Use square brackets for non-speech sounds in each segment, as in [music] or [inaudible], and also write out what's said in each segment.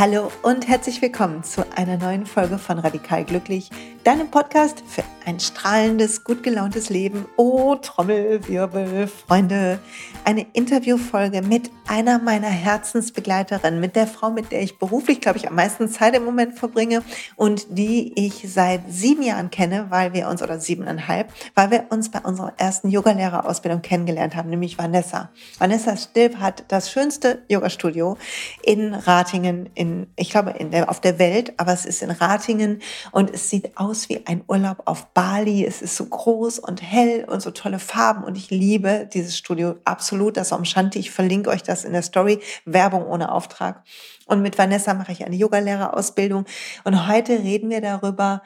Hallo und herzlich willkommen zu einer neuen Folge von Radikal Glücklich, deinem Podcast für ein strahlendes, gut gelauntes Leben. Oh, Trommelwirbel, Freunde. Eine Interviewfolge mit einer meiner Herzensbegleiterinnen, mit der Frau, mit der ich beruflich, glaube ich, am meisten Zeit im Moment verbringe und die ich seit sieben Jahren kenne, weil wir uns, oder siebeneinhalb, weil wir uns bei unserer ersten Yogalehrerausbildung kennengelernt haben, nämlich Vanessa. Vanessa Stilp hat das schönste Yogastudio in Ratingen in, ich glaube, in der, auf der Welt, aber es ist in Ratingen und es sieht aus wie ein Urlaub auf Bali. Es ist so groß und hell und so tolle Farben und ich liebe dieses Studio absolut. Das Omshanti, ich verlinke euch das in der Story. Werbung ohne Auftrag. Und mit Vanessa mache ich eine Yogalehrerausbildung und heute reden wir darüber,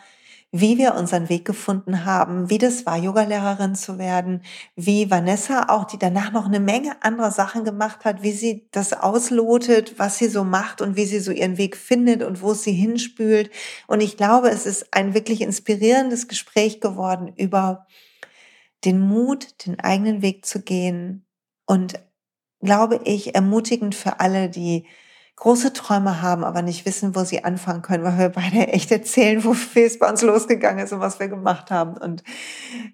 wie wir unseren Weg gefunden haben, wie das war, Yogalehrerin zu werden, wie Vanessa auch, die danach noch eine Menge anderer Sachen gemacht hat, wie sie das auslotet, was sie so macht und wie sie so ihren Weg findet und wo sie hinspült. Und ich glaube, es ist ein wirklich inspirierendes Gespräch geworden über den Mut, den eigenen Weg zu gehen und glaube ich, ermutigend für alle, die große Träume haben, aber nicht wissen, wo sie anfangen können, weil wir beide echt erzählen, wofür [laughs] es bei uns losgegangen ist und was wir gemacht haben. Und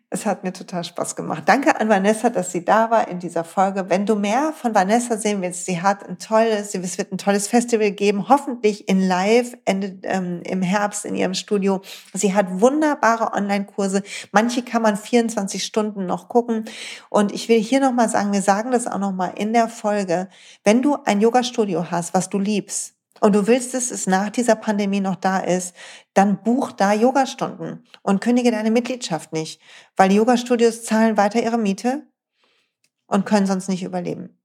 es hat mir total Spaß gemacht. Danke an Vanessa, dass sie da war in dieser Folge. Wenn du mehr von Vanessa sehen willst, sie hat ein tolles, es wird ein tolles Festival geben, hoffentlich in Live Ende ähm, im Herbst in ihrem Studio. Sie hat wunderbare Online-Kurse. Manche kann man 24 Stunden noch gucken. Und ich will hier nochmal sagen, wir sagen das auch nochmal in der Folge. Wenn du ein Yoga-Studio hast, was du liebst und du willst, dass es nach dieser Pandemie noch da ist, dann buch da Yogastunden und kündige deine Mitgliedschaft nicht, weil die Yogastudios zahlen weiter ihre Miete und können sonst nicht überleben.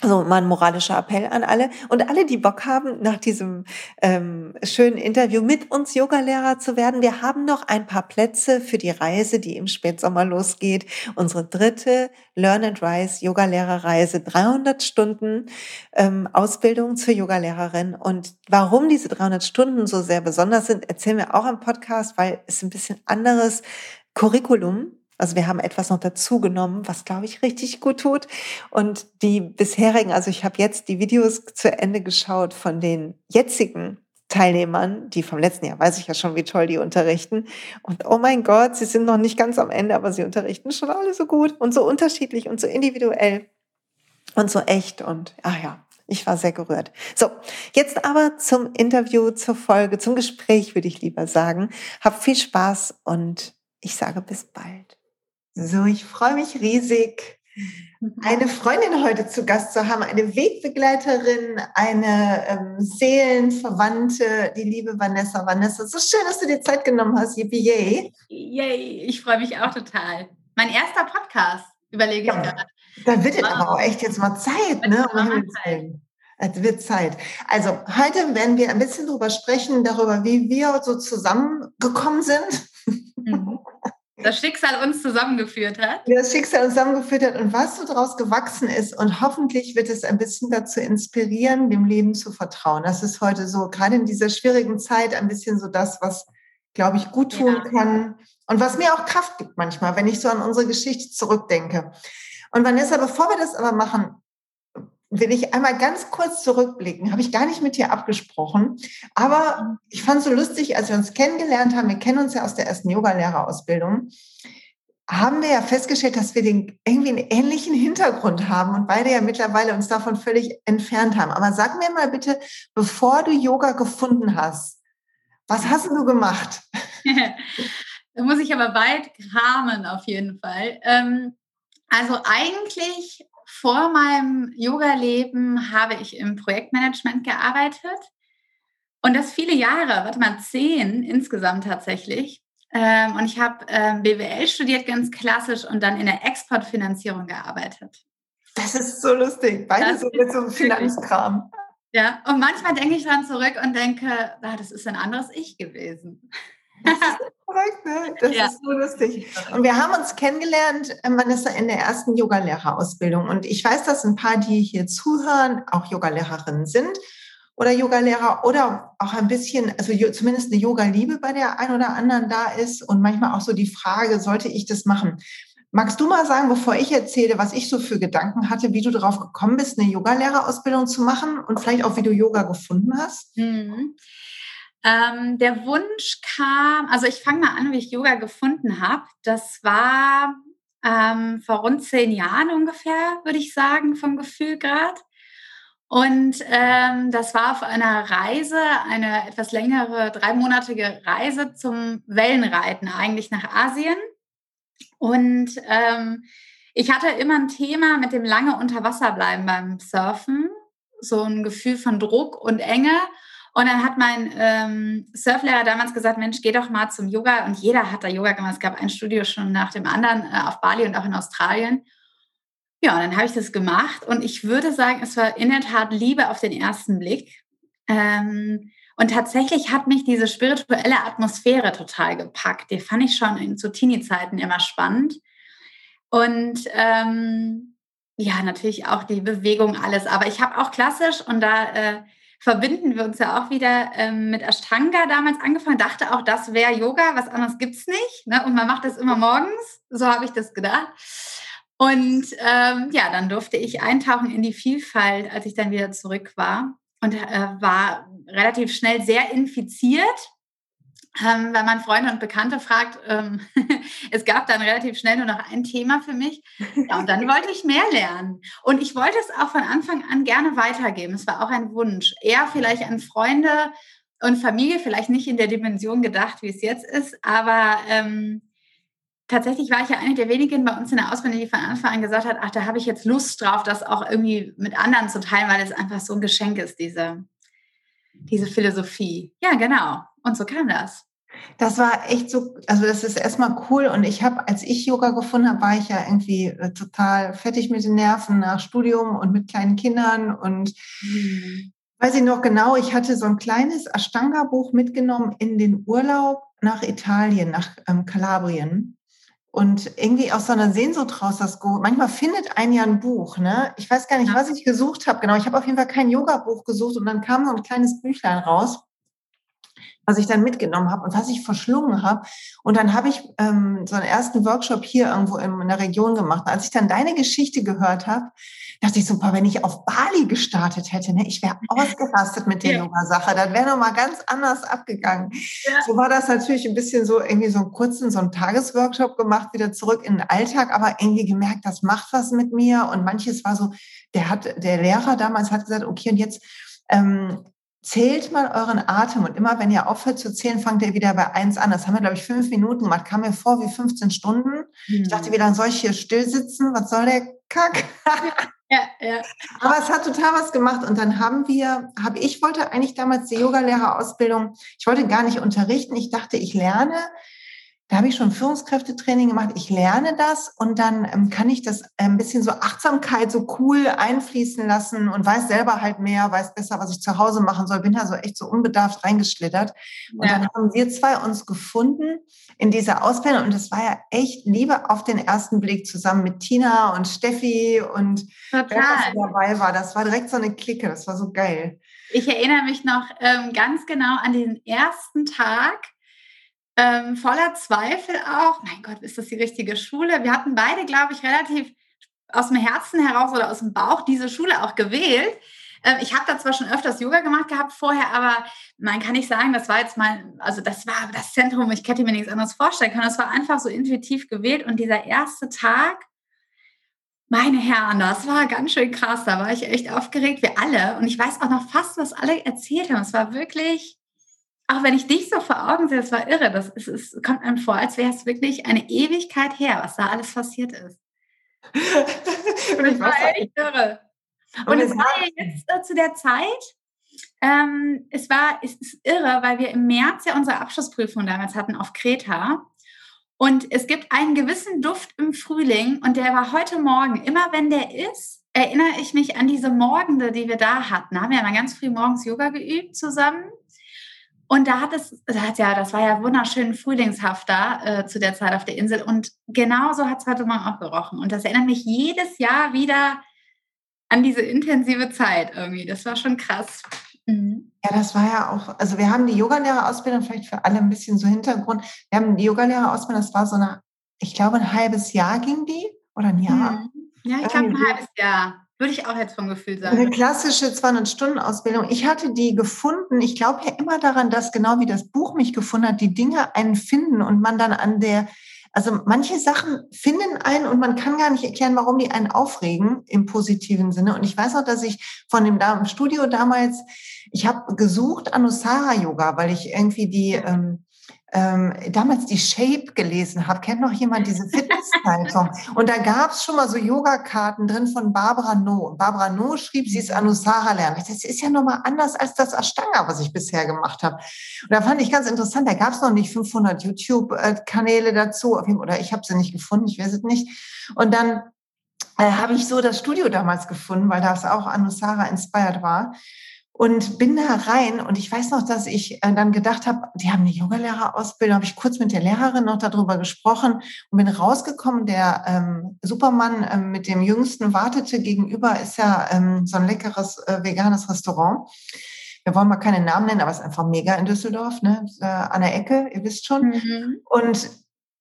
Also mal ein moralischer Appell an alle und alle, die Bock haben, nach diesem ähm, schönen Interview mit uns Yogalehrer zu werden. Wir haben noch ein paar Plätze für die Reise, die im Spätsommer losgeht. Unsere dritte Learn and Rise Yogalehrerreise, 300 Stunden ähm, Ausbildung zur Yogalehrerin. Und warum diese 300 Stunden so sehr besonders sind, erzählen wir auch im Podcast, weil es ein bisschen anderes Curriculum also wir haben etwas noch dazu genommen, was glaube ich richtig gut tut. Und die bisherigen, also ich habe jetzt die Videos zu Ende geschaut von den jetzigen Teilnehmern, die vom letzten Jahr, weiß ich ja schon, wie toll die unterrichten. Und oh mein Gott, sie sind noch nicht ganz am Ende, aber sie unterrichten schon alle so gut und so unterschiedlich und so individuell und so echt. Und ach ja, ich war sehr gerührt. So, jetzt aber zum Interview, zur Folge, zum Gespräch würde ich lieber sagen. Hab viel Spaß und ich sage bis bald. So, ich freue mich riesig, eine Freundin heute zu Gast zu haben, eine Wegbegleiterin, eine ähm, Seelenverwandte, die liebe Vanessa. Vanessa, so schön, dass du dir Zeit genommen hast. Yippie, yay. Yay, ich freue mich auch total. Mein erster Podcast, überlege ja, ich gerade. Da wird es aber auch echt jetzt mal Zeit, ne? Um es wird Zeit. Also heute werden wir ein bisschen darüber sprechen, darüber, wie wir so zusammengekommen sind. Mhm [laughs] das Schicksal uns zusammengeführt hat. Das Schicksal uns zusammengeführt hat und was so daraus gewachsen ist. Und hoffentlich wird es ein bisschen dazu inspirieren, dem Leben zu vertrauen. Das ist heute so, gerade in dieser schwierigen Zeit, ein bisschen so das, was, glaube ich, gut tun ja. kann und was mir auch Kraft gibt manchmal, wenn ich so an unsere Geschichte zurückdenke. Und Vanessa, bevor wir das aber machen, will ich einmal ganz kurz zurückblicken. Habe ich gar nicht mit dir abgesprochen. Aber ich fand es so lustig, als wir uns kennengelernt haben, wir kennen uns ja aus der ersten Yoga-Lehrerausbildung, haben wir ja festgestellt, dass wir den irgendwie einen ähnlichen Hintergrund haben und beide ja mittlerweile uns davon völlig entfernt haben. Aber sag mir mal bitte, bevor du Yoga gefunden hast, was hast du gemacht? da [laughs] muss ich aber weit kramen auf jeden Fall. Ähm, also eigentlich vor meinem Yoga-Leben habe ich im Projektmanagement gearbeitet. Und das viele Jahre, warte mal, zehn insgesamt tatsächlich. Ähm, und ich habe ähm, BWL studiert, ganz klassisch, und dann in der Exportfinanzierung gearbeitet. Das ist so lustig, beide das so mit so einem Finanzkram. Ja, und manchmal denke ich dran zurück und denke, ah, das ist ein anderes Ich gewesen. Das ist [laughs] ne? Das ja. ist so lustig. Und wir haben uns kennengelernt, Vanessa, in der ersten Yogalehrerausbildung. Und ich weiß, dass ein paar, die hier zuhören, auch Yogalehrerinnen sind oder Yogalehrer oder auch ein bisschen, also zumindest eine Yoga-Liebe bei der einen oder anderen da ist und manchmal auch so die Frage, sollte ich das machen? Magst du mal sagen, bevor ich erzähle, was ich so für Gedanken hatte, wie du darauf gekommen bist, eine Yogalehrerausbildung zu machen und vielleicht auch, wie du Yoga gefunden hast? Mhm. Ähm, der Wunsch kam, also ich fange mal an, wie ich Yoga gefunden habe. Das war ähm, vor rund zehn Jahren ungefähr, würde ich sagen, vom Gefühl gerade. Und ähm, das war auf einer Reise, eine etwas längere, dreimonatige Reise zum Wellenreiten, eigentlich nach Asien. Und ähm, ich hatte immer ein Thema mit dem lange unter Wasser bleiben beim Surfen, so ein Gefühl von Druck und Enge. Und dann hat mein ähm, Surflehrer damals gesagt, Mensch, geh doch mal zum Yoga. Und jeder hat da Yoga gemacht. Es gab ein Studio schon nach dem anderen äh, auf Bali und auch in Australien. Ja, und dann habe ich das gemacht. Und ich würde sagen, es war in der Tat Liebe auf den ersten Blick. Ähm, und tatsächlich hat mich diese spirituelle Atmosphäre total gepackt. Die fand ich schon in zu Teenie-Zeiten immer spannend. Und ähm, ja, natürlich auch die Bewegung, alles. Aber ich habe auch klassisch und da äh, verbinden wir uns ja auch wieder ähm, mit Ashtanga damals angefangen, dachte auch, das wäre Yoga, was anderes gibt es nicht. Ne? Und man macht das immer morgens, so habe ich das gedacht. Und ähm, ja, dann durfte ich eintauchen in die Vielfalt, als ich dann wieder zurück war und äh, war relativ schnell sehr infiziert. Ähm, wenn man Freunde und Bekannte fragt, ähm, [laughs] es gab dann relativ schnell nur noch ein Thema für mich. Ja, und dann wollte ich mehr lernen. Und ich wollte es auch von Anfang an gerne weitergeben. Es war auch ein Wunsch. Eher vielleicht an Freunde und Familie, vielleicht nicht in der Dimension gedacht, wie es jetzt ist, aber ähm, tatsächlich war ich ja eine der wenigen bei uns in der Ausbildung, die von Anfang an gesagt hat, ach, da habe ich jetzt Lust drauf, das auch irgendwie mit anderen zu teilen, weil es einfach so ein Geschenk ist, diese, diese Philosophie. Ja, genau. Und so kam das. Das war echt so, also das ist erstmal cool. Und ich habe, als ich Yoga gefunden habe, war ich ja irgendwie äh, total fertig mit den Nerven nach Studium und mit kleinen Kindern. Und mhm. weiß ich noch genau, ich hatte so ein kleines Ashtanga-Buch mitgenommen in den Urlaub nach Italien, nach ähm, Kalabrien. Und irgendwie aus so einer Sehnsucht raus, das manchmal findet ein ja ein Buch, ne? Ich weiß gar nicht, was ich gesucht habe. Genau, ich habe auf jeden Fall kein Yoga-Buch gesucht und dann kam so ein kleines Büchlein raus, was ich dann mitgenommen habe und was ich verschlungen habe. Und dann habe ich ähm, so einen ersten Workshop hier irgendwo in, in der Region gemacht. Und als ich dann deine Geschichte gehört habe, dachte ich so, wenn ich auf Bali gestartet hätte, ne, ich wäre [laughs] ausgerastet mit der ja. Yoga-Sache. Das wäre nochmal ganz anders abgegangen. Ja. So war das natürlich ein bisschen so, irgendwie so einen kurzen, so einen Tagesworkshop gemacht, wieder zurück in den Alltag, aber irgendwie gemerkt, das macht was mit mir. Und manches war so, der hat, der Lehrer damals hat gesagt, okay, und jetzt, ähm, zählt mal euren Atem und immer wenn ihr aufhört zu zählen, fangt ihr wieder bei eins an. Das haben wir, glaube ich, fünf Minuten gemacht. Kam mir vor wie 15 Stunden. Mhm. Ich dachte, wie lange soll ich hier still sitzen? Was soll der Kack? [laughs] Ja, ja. Aber es hat total was gemacht. Und dann haben wir, habe ich wollte eigentlich damals die Yogalehrerausbildung, ich wollte gar nicht unterrichten. Ich dachte, ich lerne da habe ich schon Führungskräftetraining gemacht. Ich lerne das und dann ähm, kann ich das ein bisschen so Achtsamkeit so cool einfließen lassen und weiß selber halt mehr, weiß besser, was ich zu Hause machen soll. Bin da so echt so unbedarft reingeschlittert. Und ja. dann haben wir zwei uns gefunden in dieser Ausbildung und das war ja echt Liebe auf den ersten Blick zusammen mit Tina und Steffi und Total. wer dabei war. Das war direkt so eine Clique. Das war so geil. Ich erinnere mich noch ähm, ganz genau an den ersten Tag ähm, voller Zweifel auch. Mein Gott, ist das die richtige Schule? Wir hatten beide, glaube ich, relativ aus dem Herzen heraus oder aus dem Bauch diese Schule auch gewählt. Ähm, ich habe da zwar schon öfters Yoga gemacht gehabt vorher, aber man kann nicht sagen, das war jetzt mal, also das war das Zentrum, ich hätte mir nichts anderes vorstellen können. Das war einfach so intuitiv gewählt und dieser erste Tag, meine Herren, das war ganz schön krass. Da war ich echt aufgeregt, wir alle. Und ich weiß auch noch fast, was alle erzählt haben. Es war wirklich auch wenn ich dich so vor Augen sehe, das war irre. Das ist, es kommt einem vor, als wäre es wirklich eine Ewigkeit her, was da alles passiert ist. [laughs] und das war echt irre. Und, und es war ja jetzt äh, zu der Zeit, ähm, es war, es ist irre, weil wir im März ja unsere Abschlussprüfung damals hatten auf Kreta. Und es gibt einen gewissen Duft im Frühling und der war heute Morgen. Immer wenn der ist, erinnere ich mich an diese Morgende, die wir da hatten. Da haben wir ja mal ganz früh morgens Yoga geübt zusammen. Und da hat es, das hat ja, das war ja wunderschön frühlingshaft da äh, zu der Zeit auf der Insel. Und genauso hat es heute Morgen auch gerochen. Und das erinnert mich jedes Jahr wieder an diese intensive Zeit irgendwie. Das war schon krass. Mhm. Ja, das war ja auch, also wir haben die Yogalehrerausbildung, vielleicht für alle ein bisschen so Hintergrund. Wir haben die Yogalehrerausbildung, das war so eine ich glaube, ein halbes Jahr ging die oder ein Jahr. Mhm. Ja, ich glaube, ein halbes Jahr. Würde ich auch jetzt vom Gefühl sagen. Eine klassische 200-Stunden-Ausbildung. Ich hatte die gefunden. Ich glaube ja immer daran, dass genau wie das Buch mich gefunden hat, die Dinge einen finden und man dann an der, also manche Sachen finden einen und man kann gar nicht erklären, warum die einen aufregen im positiven Sinne. Und ich weiß auch, dass ich von dem Studio damals, ich habe gesucht Anusara Yoga, weil ich irgendwie die, ähm, ähm, damals die Shape gelesen habe. Kennt noch jemand diese Fitnesszeitung? und da gab es schon mal so Yogakarten drin von Barbara No. Barbara No schrieb, sie ist Anusara lernen. Das ist ja nochmal anders als das Ashtanga, was ich bisher gemacht habe. Und da fand ich ganz interessant, da gab es noch nicht 500 YouTube-Kanäle dazu. Oder ich habe sie nicht gefunden, ich weiß es nicht. Und dann äh, habe ich so das Studio damals gefunden, weil das auch Anusara inspired war und bin da rein und ich weiß noch, dass ich äh, dann gedacht habe, die haben eine Yogalehrerausbildung, habe ich kurz mit der Lehrerin noch darüber gesprochen und bin rausgekommen. Der ähm, Supermann ähm, mit dem Jüngsten wartete gegenüber, ist ja ähm, so ein leckeres äh, veganes Restaurant. Wir wollen mal keine Namen nennen, aber es ist einfach mega in Düsseldorf, ne? Äh, an der Ecke, ihr wisst schon. Mhm. Und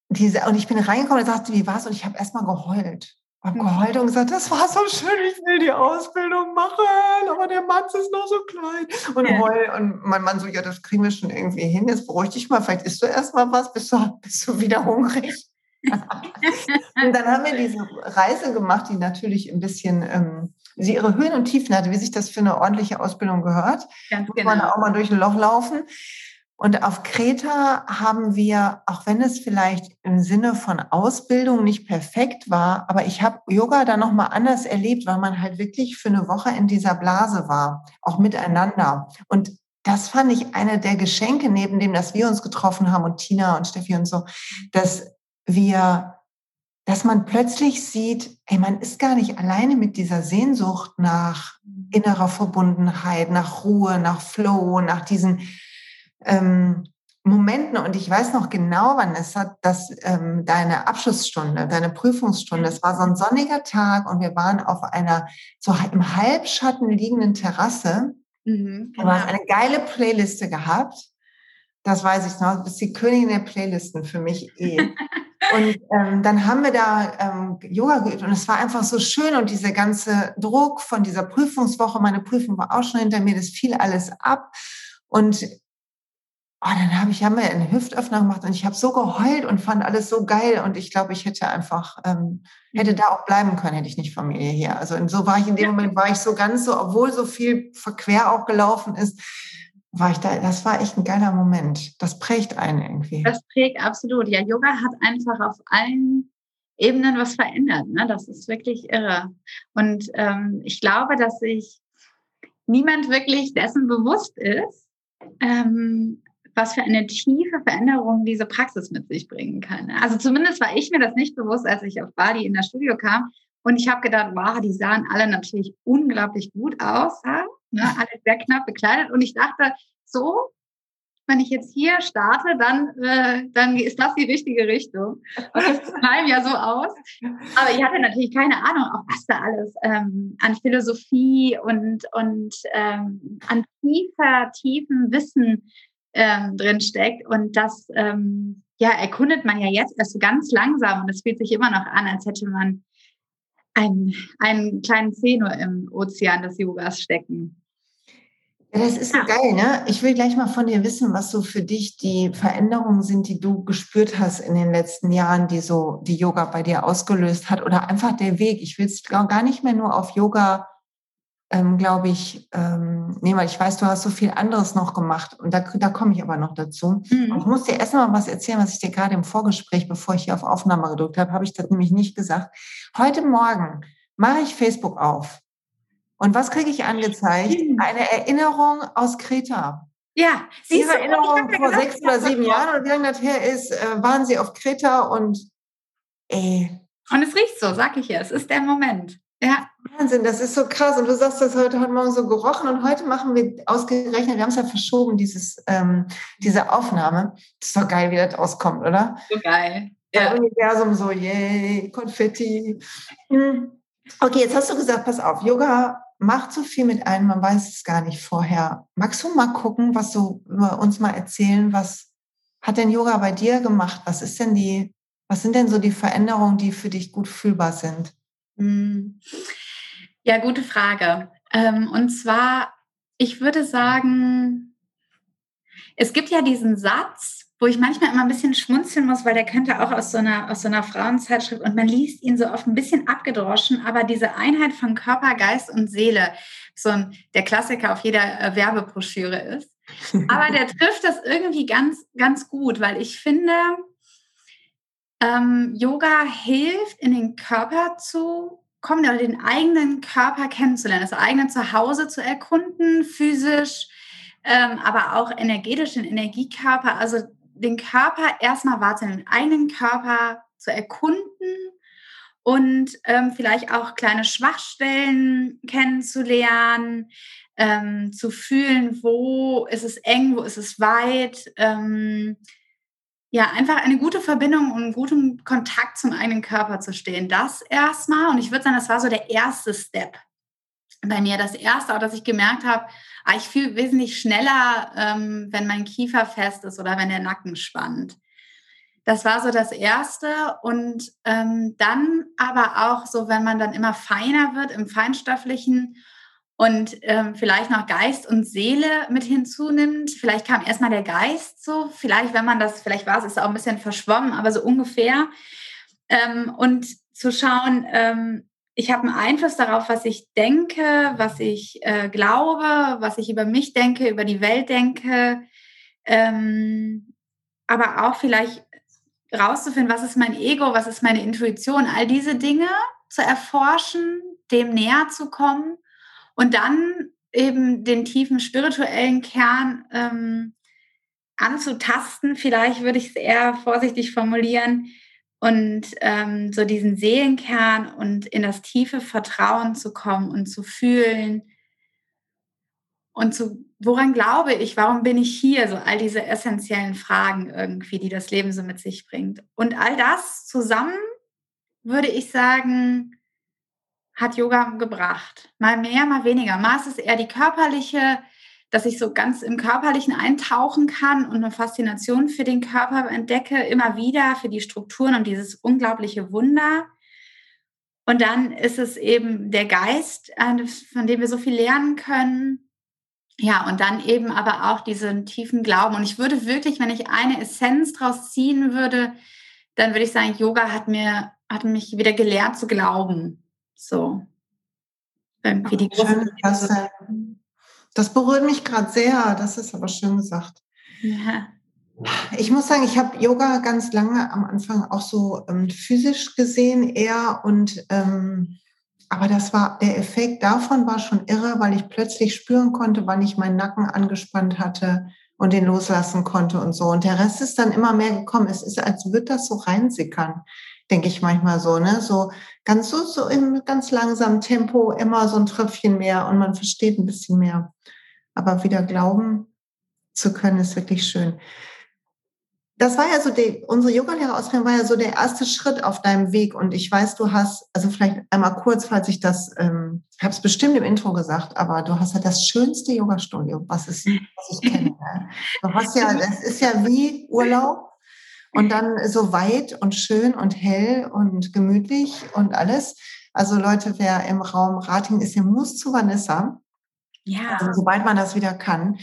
diese, und ich bin reingekommen und sagte, wie war's? Und ich habe erstmal geheult habe geheult und gesagt, das war so schön, ich will die Ausbildung machen, aber der Mann ist noch so klein. Und ja. heul. Und mein Mann so, ja, das kriegen wir schon irgendwie hin. Jetzt beruhig dich mal, vielleicht isst du erst mal was, bist du, bist du wieder hungrig. [laughs] und dann haben wir diese Reise gemacht, die natürlich ein bisschen ähm, sie ihre Höhen und Tiefen hatte, wie sich das für eine ordentliche Ausbildung gehört. Ganz Muss genau. man auch mal durch ein Loch laufen. Und auf Kreta haben wir, auch wenn es vielleicht im Sinne von Ausbildung nicht perfekt war, aber ich habe Yoga da nochmal anders erlebt, weil man halt wirklich für eine Woche in dieser Blase war, auch miteinander. Und das fand ich eine der Geschenke, neben dem, dass wir uns getroffen haben und Tina und Steffi und so, dass wir, dass man plötzlich sieht, ey, man ist gar nicht alleine mit dieser Sehnsucht nach innerer Verbundenheit, nach Ruhe, nach Flow, nach diesen ähm, Momenten, und ich weiß noch genau, wann es hat, dass ähm, deine Abschlussstunde, deine Prüfungsstunde, es war so ein sonniger Tag und wir waren auf einer so im Halbschatten liegenden Terrasse. Mhm, genau. Du hast eine geile Playliste gehabt. Das weiß ich noch. Du bist die Königin der Playlisten für mich eh. [laughs] und ähm, dann haben wir da ähm, Yoga geübt und es war einfach so schön und dieser ganze Druck von dieser Prüfungswoche, meine Prüfung war auch schon hinter mir, das fiel alles ab. Und Oh, dann habe ich, haben wir einen Hüftöffner gemacht und ich habe so geheult und fand alles so geil und ich glaube, ich hätte einfach, ähm, hätte da auch bleiben können, hätte ich nicht Familie hier. Also und so war ich in dem Moment, war ich so ganz so, obwohl so viel Verquer auch gelaufen ist, war ich da, das war echt ein geiler Moment. Das prägt einen irgendwie. Das prägt absolut. Ja, Yoga hat einfach auf allen Ebenen was verändert. Ne? Das ist wirklich irre. Und ähm, ich glaube, dass sich niemand wirklich dessen bewusst ist, ähm, was für eine tiefe Veränderung diese Praxis mit sich bringen kann. Also zumindest war ich mir das nicht bewusst, als ich auf Bali in das Studio kam. Und ich habe gedacht, wow, die sahen alle natürlich unglaublich gut aus, ja? ne? [laughs] alle sehr knapp bekleidet. Und ich dachte, so, wenn ich jetzt hier starte, dann, äh, dann ist das die richtige Richtung. Und das [laughs] einem ja so aus. Aber ich hatte natürlich keine Ahnung, auch was da alles ähm, an Philosophie und, und ähm, an tiefer, tiefen Wissen ähm, drin steckt. Und das ähm, ja, erkundet man ja jetzt erst so ganz langsam und es fühlt sich immer noch an, als hätte man einen, einen kleinen Zeh nur im Ozean des Yogas stecken. Ja, das ist so geil, ne? Ich will gleich mal von dir wissen, was so für dich die Veränderungen sind, die du gespürt hast in den letzten Jahren, die so die Yoga bei dir ausgelöst hat oder einfach der Weg. Ich will es gar nicht mehr nur auf Yoga ähm, glaube ich, ähm, nee, weil ich weiß, du hast so viel anderes noch gemacht und da, da komme ich aber noch dazu. Mhm. ich muss dir erst mal was erzählen, was ich dir gerade im Vorgespräch, bevor ich hier auf Aufnahme gedrückt habe, habe ich das nämlich nicht gesagt. Heute Morgen mache ich Facebook auf und was kriege ich angezeigt? Mhm. Eine Erinnerung aus Kreta. Ja, sie Ihre Erinnerung vor sechs oder sieben Jahren und wie lange das her ist, äh, waren sie auf Kreta und ey. Und es riecht so, sag ich ja, es ist der Moment. Ja. Wahnsinn, das ist so krass. Und du sagst das heute, heute Morgen so gerochen und heute machen wir ausgerechnet, wir haben es ja verschoben, dieses, ähm, diese Aufnahme. Das ist doch geil, wie das auskommt, oder? So geil. Ja. Das Universum so, yay, Konfetti. Hm. Okay, jetzt hast du gesagt, pass auf, Yoga macht so viel mit einem, man weiß es gar nicht vorher. Magst du mal gucken, was du uns mal erzählen, was hat denn Yoga bei dir gemacht? Was ist denn die Was sind denn so die Veränderungen, die für dich gut fühlbar sind? Hm. Ja, gute Frage. Ähm, und zwar, ich würde sagen, es gibt ja diesen Satz, wo ich manchmal immer ein bisschen schmunzeln muss, weil der könnte auch aus so einer, aus so einer Frauenzeitschrift und man liest ihn so oft ein bisschen abgedroschen, aber diese Einheit von Körper, Geist und Seele, so ein, der Klassiker auf jeder äh, Werbebroschüre ist. Aber der [laughs] trifft das irgendwie ganz, ganz gut, weil ich finde, ähm, Yoga hilft, in den Körper zu kommen oder den eigenen Körper kennenzulernen, das eigene Zuhause zu erkunden, physisch, ähm, aber auch energetisch, den Energiekörper. Also den Körper erstmal wahrzunehmen, den eigenen Körper zu erkunden und ähm, vielleicht auch kleine Schwachstellen kennenzulernen, ähm, zu fühlen, wo ist es eng, wo ist es weit. Ähm, ja, einfach eine gute Verbindung und einen guten Kontakt zum eigenen Körper zu stehen. Das erstmal. Und ich würde sagen, das war so der erste Step bei mir. Das erste, auch dass ich gemerkt habe, ah, ich fühle wesentlich schneller, ähm, wenn mein Kiefer fest ist oder wenn der Nacken spannt. Das war so das Erste. Und ähm, dann aber auch so, wenn man dann immer feiner wird im Feinstofflichen und ähm, vielleicht noch Geist und Seele mit hinzunimmt. Vielleicht kam erstmal der Geist so, vielleicht, wenn man das, vielleicht war es, ist auch ein bisschen verschwommen, aber so ungefähr. Ähm, und zu schauen, ähm, ich habe einen Einfluss darauf, was ich denke, was ich äh, glaube, was ich über mich denke, über die Welt denke, ähm, aber auch vielleicht rauszufinden, was ist mein Ego, was ist meine Intuition, all diese Dinge zu erforschen, dem näher zu kommen und dann eben den tiefen spirituellen Kern ähm, anzutasten, vielleicht würde ich es eher vorsichtig formulieren, und ähm, so diesen Seelenkern und in das tiefe Vertrauen zu kommen und zu fühlen und zu, woran glaube ich, warum bin ich hier, so all diese essentiellen Fragen irgendwie, die das Leben so mit sich bringt. Und all das zusammen, würde ich sagen, hat Yoga gebracht. Mal mehr, mal weniger. Mal ist es eher die körperliche, dass ich so ganz im Körperlichen eintauchen kann und eine Faszination für den Körper entdecke, immer wieder für die Strukturen und dieses unglaubliche Wunder. Und dann ist es eben der Geist, von dem wir so viel lernen können. Ja, und dann eben aber auch diesen tiefen Glauben. Und ich würde wirklich, wenn ich eine Essenz draus ziehen würde, dann würde ich sagen, Yoga hat mir, hat mich wieder gelehrt zu glauben. So. Schön, das, das berührt mich gerade sehr. Das ist aber schön gesagt. Ja. Ich muss sagen, ich habe Yoga ganz lange am Anfang auch so ähm, physisch gesehen eher und ähm, aber das war der Effekt davon war schon irre, weil ich plötzlich spüren konnte, wann ich meinen Nacken angespannt hatte und den loslassen konnte und so. Und der Rest ist dann immer mehr gekommen. Es ist, als würde das so reinsickern denke ich manchmal so, ne? So ganz so, so im ganz langsamen Tempo immer so ein Tröpfchen mehr und man versteht ein bisschen mehr. Aber wieder glauben zu können, ist wirklich schön. Das war ja so, die, unsere Yogalehrerausbildung war ja so der erste Schritt auf deinem Weg. Und ich weiß, du hast, also vielleicht einmal kurz, falls ich das, ähm, ich habe es bestimmt im Intro gesagt, aber du hast ja das schönste Yogastudio, was, ist, was ich kenne. Ne? Du hast ja, [laughs] das ist ja wie Urlaub und dann so weit und schön und hell und gemütlich und alles. Also Leute, wer im Raum Rating ist, der muss zu Vanessa. Ja. Also, sobald man das wieder kann.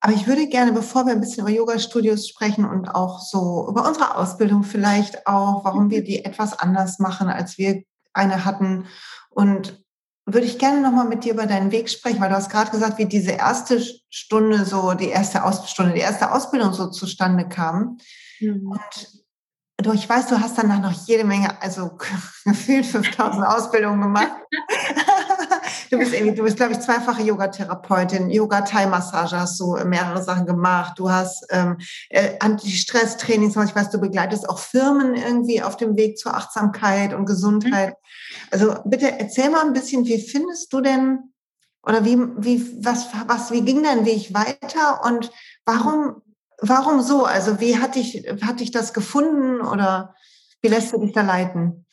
Aber ich würde gerne, bevor wir ein bisschen über Yoga-Studios sprechen und auch so über unsere Ausbildung vielleicht auch, warum wir die etwas anders machen, als wir eine hatten. Und würde ich gerne nochmal mit dir über deinen Weg sprechen, weil du hast gerade gesagt, wie diese erste Stunde so, die erste Ausstunde, die erste Ausbildung so zustande kam. Mhm. Und du, ich weiß, du hast danach noch jede Menge, also [laughs] gefühlt 5000 Ausbildungen gemacht. [laughs] du bist du bist, glaube ich, zweifache Yogatherapeutin, Yoga-Thai-Massage hast du mehrere Sachen gemacht. Du hast ähm, äh, Anti-Stress-Trainings, ich weiß, du begleitest auch Firmen irgendwie auf dem Weg zur Achtsamkeit und Gesundheit. Mhm. Also bitte erzähl mal ein bisschen, wie findest du denn oder wie, wie, was, was, wie ging dein Weg weiter und warum Warum so? Also wie hat dich, hat dich das gefunden oder wie lässt du dich da leiten?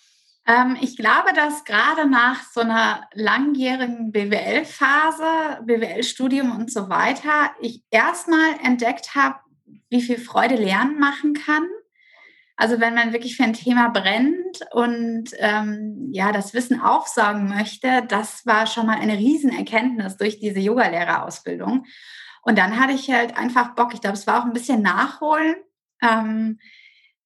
Ähm, ich glaube, dass gerade nach so einer langjährigen BWL-Phase, BWL-Studium und so weiter, ich erstmal entdeckt habe, wie viel Freude Lernen machen kann. Also wenn man wirklich für ein Thema brennt und ähm, ja das Wissen aufsagen möchte, das war schon mal eine Riesenerkenntnis durch diese Yogalehrerausbildung. Und dann hatte ich halt einfach Bock. Ich glaube, es war auch ein bisschen Nachholen. Ähm,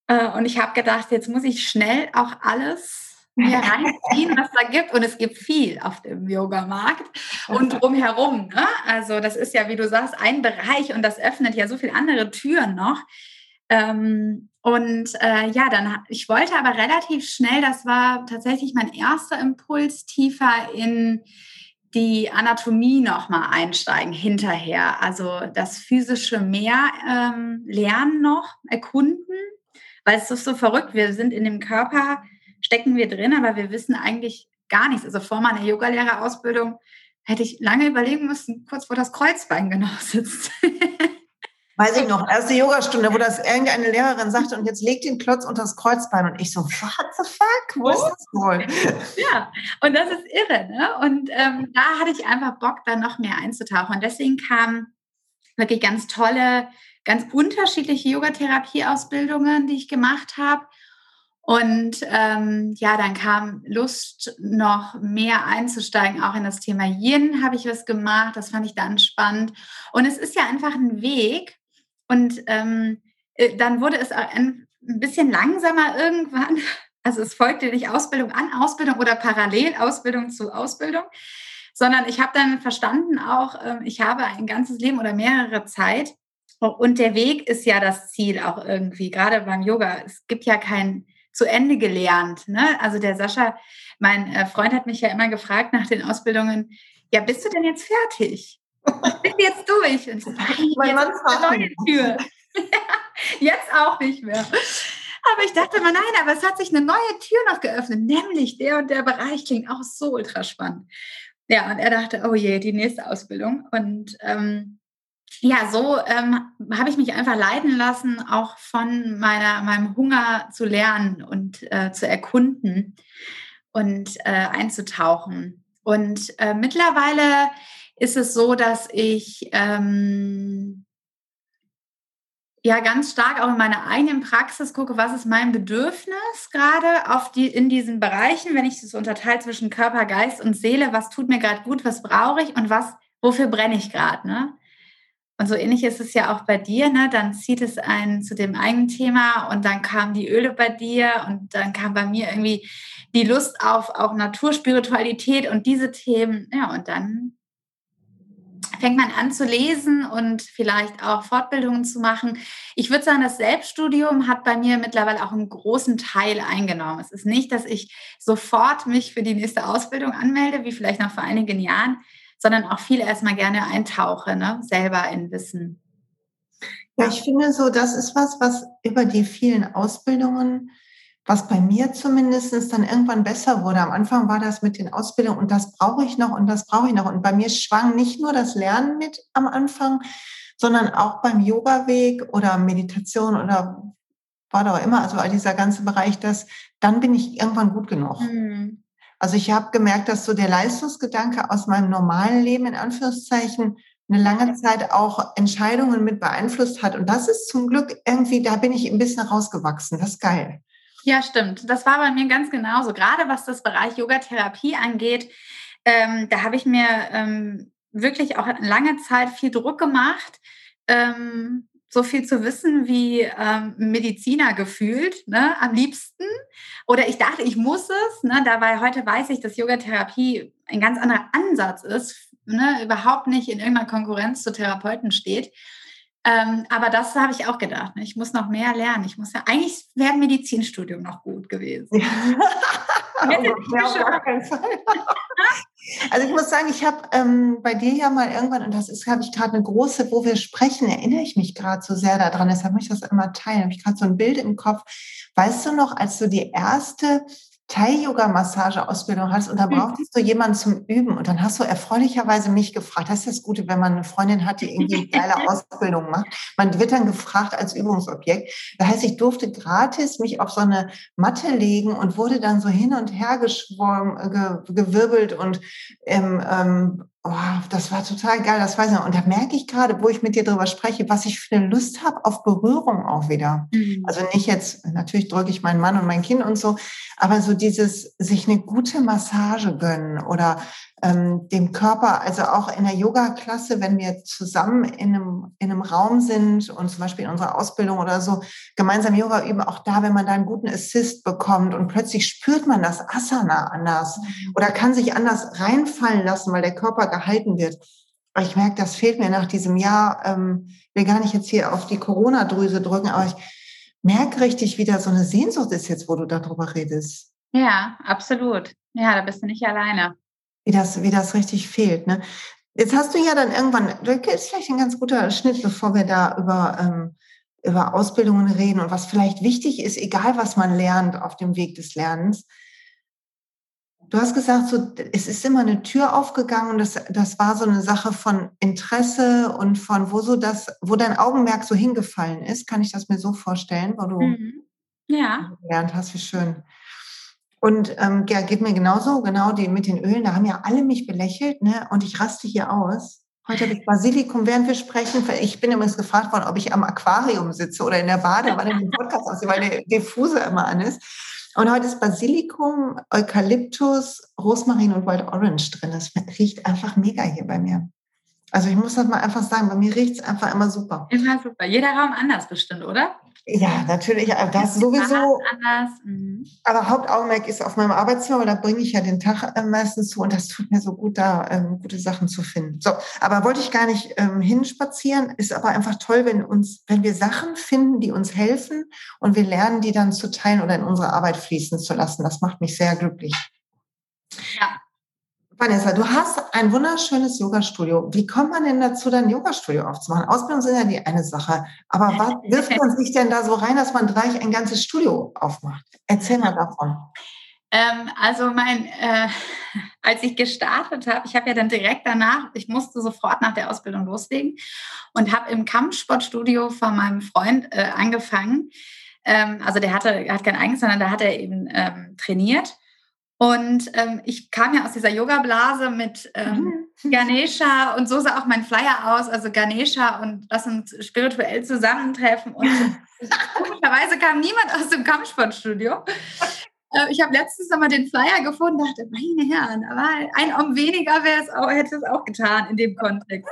äh, und ich habe gedacht, jetzt muss ich schnell auch alles mir reinziehen, was da gibt. Und es gibt viel auf dem Yoga-Markt und drumherum. Ne? Also das ist ja, wie du sagst, ein Bereich und das öffnet ja so viele andere Türen noch. Ähm, und äh, ja, dann, ich wollte aber relativ schnell, das war tatsächlich mein erster Impuls, tiefer in die Anatomie nochmal einsteigen hinterher. Also das physische mehr ähm, lernen noch, erkunden, weil es ist so verrückt. Wir sind in dem Körper stecken wir drin, aber wir wissen eigentlich gar nichts. Also vor meiner Yogalehrerausbildung hätte ich lange überlegen müssen, kurz wo das Kreuzbein genau [laughs] sitzt. Weiß ich noch, erste Yogastunde, wo das irgendeine Lehrerin sagte, und jetzt legt den Klotz unter das Kreuzbein. Und ich so, what the fuck? Wo ist das wohl? [laughs] Ja, und das ist irre. Ne? Und ähm, da hatte ich einfach Bock, da noch mehr einzutauchen. Und deswegen kamen wirklich ganz tolle, ganz unterschiedliche Yogatherapie-Ausbildungen, die ich gemacht habe. Und ähm, ja, dann kam Lust, noch mehr einzusteigen, auch in das Thema Yin habe ich was gemacht, das fand ich dann spannend. Und es ist ja einfach ein Weg. Und ähm, äh, dann wurde es ein bisschen langsamer irgendwann. [laughs] Also es folgte nicht Ausbildung an Ausbildung oder parallel Ausbildung zu Ausbildung, sondern ich habe dann verstanden auch, ähm, ich habe ein ganzes Leben oder mehrere Zeit. Und der Weg ist ja das Ziel auch irgendwie, gerade beim Yoga. Es gibt ja kein zu Ende gelernt. Ne? Also der Sascha, mein äh, Freund hat mich ja immer gefragt nach den Ausbildungen, ja, bist du denn jetzt fertig? Bist du jetzt durch? Und ich so, nein, mein jetzt ist eine neue Tür. [laughs] jetzt auch nicht mehr. Aber ich dachte immer, nein, aber es hat sich eine neue Tür noch geöffnet, nämlich der und der Bereich klingt auch so ultra spannend. Ja, und er dachte, oh je, die nächste Ausbildung. Und ähm, ja, so ähm, habe ich mich einfach leiten lassen, auch von meiner, meinem Hunger zu lernen und äh, zu erkunden und äh, einzutauchen. Und äh, mittlerweile ist es so, dass ich ähm, ja ganz stark auch in meiner eigenen Praxis gucke, was ist mein Bedürfnis gerade auf die in diesen Bereichen, wenn ich das unterteile zwischen Körper, Geist und Seele, was tut mir gerade gut, was brauche ich und was wofür brenne ich gerade, ne? Und so ähnlich ist es ja auch bei dir, ne? Dann zieht es einen zu dem eigenen Thema und dann kamen die Öle bei dir und dann kam bei mir irgendwie die Lust auf auch Naturspiritualität und diese Themen. Ja, und dann fängt man an zu lesen und vielleicht auch Fortbildungen zu machen. Ich würde sagen, das Selbststudium hat bei mir mittlerweile auch einen großen Teil eingenommen. Es ist nicht, dass ich sofort mich für die nächste Ausbildung anmelde, wie vielleicht noch vor einigen Jahren, sondern auch viel erstmal gerne eintauche, ne? selber in Wissen. Ja, ich finde so, das ist was, was über die vielen Ausbildungen, was bei mir zumindest dann irgendwann besser wurde. Am Anfang war das mit den Ausbildungen und das brauche ich noch und das brauche ich noch. Und bei mir schwang nicht nur das Lernen mit am Anfang, sondern auch beim Yoga-Weg oder Meditation oder war da auch immer, also all dieser ganze Bereich, dass dann bin ich irgendwann gut genug. Mhm. Also ich habe gemerkt, dass so der Leistungsgedanke aus meinem normalen Leben in Anführungszeichen eine lange Zeit auch Entscheidungen mit beeinflusst hat. Und das ist zum Glück irgendwie, da bin ich ein bisschen rausgewachsen. Das ist geil. Ja, stimmt. Das war bei mir ganz genauso. Gerade was das Bereich Yogatherapie angeht, ähm, da habe ich mir ähm, wirklich auch lange Zeit viel Druck gemacht. Ähm, so viel zu wissen wie ähm, Mediziner gefühlt, ne, am liebsten. Oder ich dachte, ich muss es, ne, dabei heute weiß ich, dass Yogatherapie ein ganz anderer Ansatz ist, ne, überhaupt nicht in irgendeiner Konkurrenz zu Therapeuten steht. Ähm, aber das habe ich auch gedacht. Ne? Ich muss noch mehr lernen. Ich muss ja, eigentlich wäre ein Medizinstudium noch gut gewesen. Ja. [laughs] [laughs] also ich muss sagen, ich habe ähm, bei dir ja mal irgendwann, und das ist, habe ich gerade eine große, wo wir sprechen, erinnere ich mich gerade so sehr daran, deshalb möchte ich das immer teilen, habe ich gerade so ein Bild im Kopf. Weißt du noch, als du die erste Thai-Yoga-Massage-Ausbildung hast und da mhm. brauchtest du jemanden zum Üben und dann hast du erfreulicherweise mich gefragt. Das ist das Gute, wenn man eine Freundin hat, die irgendwie [laughs] geile Ausbildung macht. Man wird dann gefragt als Übungsobjekt. Das heißt, ich durfte gratis mich auf so eine Matte legen und wurde dann so hin und her geschwommen, ge, gewirbelt und ähm, ähm, Oh, das war total geil, das weiß ich noch. Und da merke ich gerade, wo ich mit dir drüber spreche, was ich für eine Lust habe auf Berührung auch wieder. Mhm. Also nicht jetzt, natürlich drücke ich meinen Mann und mein Kind und so, aber so dieses sich eine gute Massage gönnen oder ähm, dem Körper, also auch in der Yoga-Klasse, wenn wir zusammen in einem, in einem Raum sind und zum Beispiel in unserer Ausbildung oder so gemeinsam Yoga üben, auch da, wenn man da einen guten Assist bekommt und plötzlich spürt man das Asana anders mhm. oder kann sich anders reinfallen lassen, weil der Körper gehalten wird. Ich merke, das fehlt mir nach diesem Jahr. Ähm, will gar nicht jetzt hier auf die Corona-Drüse drücken, aber ich merke richtig, wie da so eine Sehnsucht ist jetzt, wo du darüber redest. Ja, absolut. Ja, da bist du nicht alleine. Wie das, wie das richtig fehlt. Ne? Jetzt hast du ja dann irgendwann, das ist vielleicht ein ganz guter Schnitt, bevor wir da über, ähm, über Ausbildungen reden und was vielleicht wichtig ist, egal was man lernt auf dem Weg des Lernens. Du hast gesagt, so, es ist immer eine Tür aufgegangen und das, das war so eine Sache von Interesse und von wo so das, wo dein Augenmerk so hingefallen ist. Kann ich das mir so vorstellen, wo du mhm. ja. gelernt hast, wie schön. Und ähm, ja, geht mir genauso, genau die mit den Ölen, da haben ja alle mich belächelt, ne? Und ich raste hier aus. Heute habe ich Basilikum, während wir sprechen. Ich bin übrigens gefragt worden, ob ich am Aquarium sitze oder in der Badewanne im Podcast aussehe, weil der Diffuse immer an ist. Und heute ist Basilikum, Eukalyptus, Rosmarin und Wild Orange drin. Das riecht einfach mega hier bei mir. Also ich muss das mal einfach sagen, bei mir riecht es einfach immer super. Immer super. Jeder Raum anders bestimmt, oder? Ja, natürlich, das sowieso. Mhm. Aber Hauptaugenmerk ist auf meinem Arbeitszimmer, weil da bringe ich ja den Tag äh, meistens zu und das tut mir so gut, da ähm, gute Sachen zu finden. So, aber wollte ich gar nicht ähm, hinspazieren, ist aber einfach toll, wenn uns, wenn wir Sachen finden, die uns helfen und wir lernen, die dann zu teilen oder in unsere Arbeit fließen zu lassen. Das macht mich sehr glücklich. Ja. Vanessa, du hast ein wunderschönes Yoga-Studio. Wie kommt man denn dazu, dein Yoga-Studio aufzumachen? Ausbildung sind ja die eine Sache. Aber was [laughs] wirft man sich denn da so rein, dass man gleich ein ganzes Studio aufmacht? Erzähl mal davon. Ähm, also mein, äh, [laughs] als ich gestartet habe, ich habe ja dann direkt danach, ich musste sofort nach der Ausbildung loslegen und habe im Kampfsportstudio von meinem Freund äh, angefangen. Ähm, also der hatte, hat kein eigenes, sondern da hat er eben ähm, trainiert. Und ähm, ich kam ja aus dieser Yoga-Blase mit ähm, mhm. Ganesha und so sah auch mein Flyer aus, also Ganesha und lass uns spirituell zusammentreffen. Und [laughs] komischerweise kam niemand aus dem Kampfsportstudio. Äh, ich habe letztens nochmal den Flyer gefunden und dachte, meine Herren, aber ein Om weniger auch, hätte es auch getan in dem Kontext.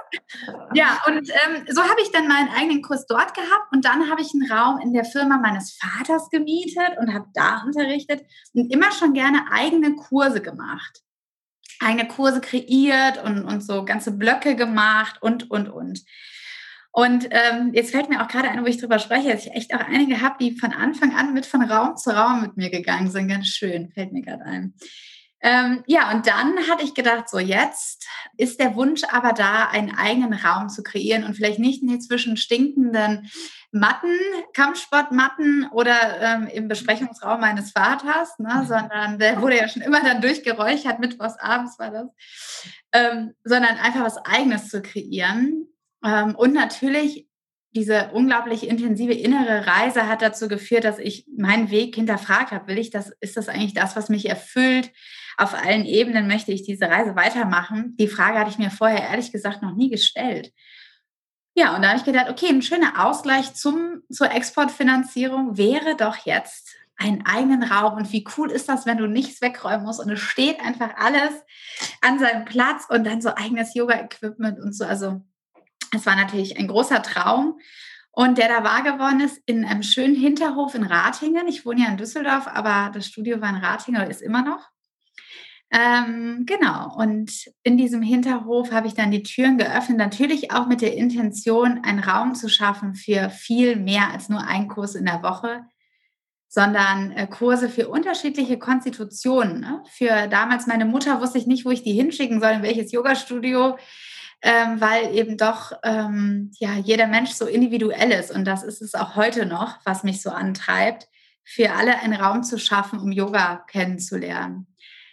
Ja, und ähm, so habe ich dann meinen eigenen Kurs dort gehabt und dann habe ich einen Raum in der Firma meines Vaters gemietet und habe da unterrichtet und immer schon gerne eigene Kurse gemacht. Eigene Kurse kreiert und, und so ganze Blöcke gemacht und, und, und. Und ähm, jetzt fällt mir auch gerade ein, wo ich drüber spreche, dass ich echt auch einige habe, die von Anfang an mit von Raum zu Raum mit mir gegangen sind. Ganz schön, fällt mir gerade ein. Ähm, ja, und dann hatte ich gedacht, so jetzt ist der Wunsch aber da, einen eigenen Raum zu kreieren und vielleicht nicht zwischen stinkenden Matten, Kampfsportmatten oder ähm, im Besprechungsraum meines Vaters, ne, mhm. sondern der wurde ja schon immer dann durchgeräuchert, mittwochs abends war das, ähm, sondern einfach was Eigenes zu kreieren. Ähm, und natürlich diese unglaublich intensive innere Reise hat dazu geführt, dass ich meinen Weg hinterfragt habe. Will ich das, ist das eigentlich das, was mich erfüllt? Auf allen Ebenen möchte ich diese Reise weitermachen. Die Frage hatte ich mir vorher ehrlich gesagt noch nie gestellt. Ja, und da habe ich gedacht, okay, ein schöner Ausgleich zum, zur Exportfinanzierung wäre doch jetzt einen eigenen Raum. Und wie cool ist das, wenn du nichts wegräumen musst und es steht einfach alles an seinem Platz und dann so eigenes Yoga-Equipment und so. Also es war natürlich ein großer Traum. Und der da wahr geworden ist in einem schönen Hinterhof in Ratingen. Ich wohne ja in Düsseldorf, aber das Studio war in Ratingen oder ist immer noch. Ähm, genau. Und in diesem Hinterhof habe ich dann die Türen geöffnet, natürlich auch mit der Intention, einen Raum zu schaffen für viel mehr als nur einen Kurs in der Woche, sondern äh, Kurse für unterschiedliche Konstitutionen. Ne? Für damals meine Mutter wusste ich nicht, wo ich die hinschicken soll, in welches Yoga-Studio ähm, weil eben doch ähm, ja, jeder Mensch so individuell ist. Und das ist es auch heute noch, was mich so antreibt, für alle einen Raum zu schaffen, um Yoga kennenzulernen.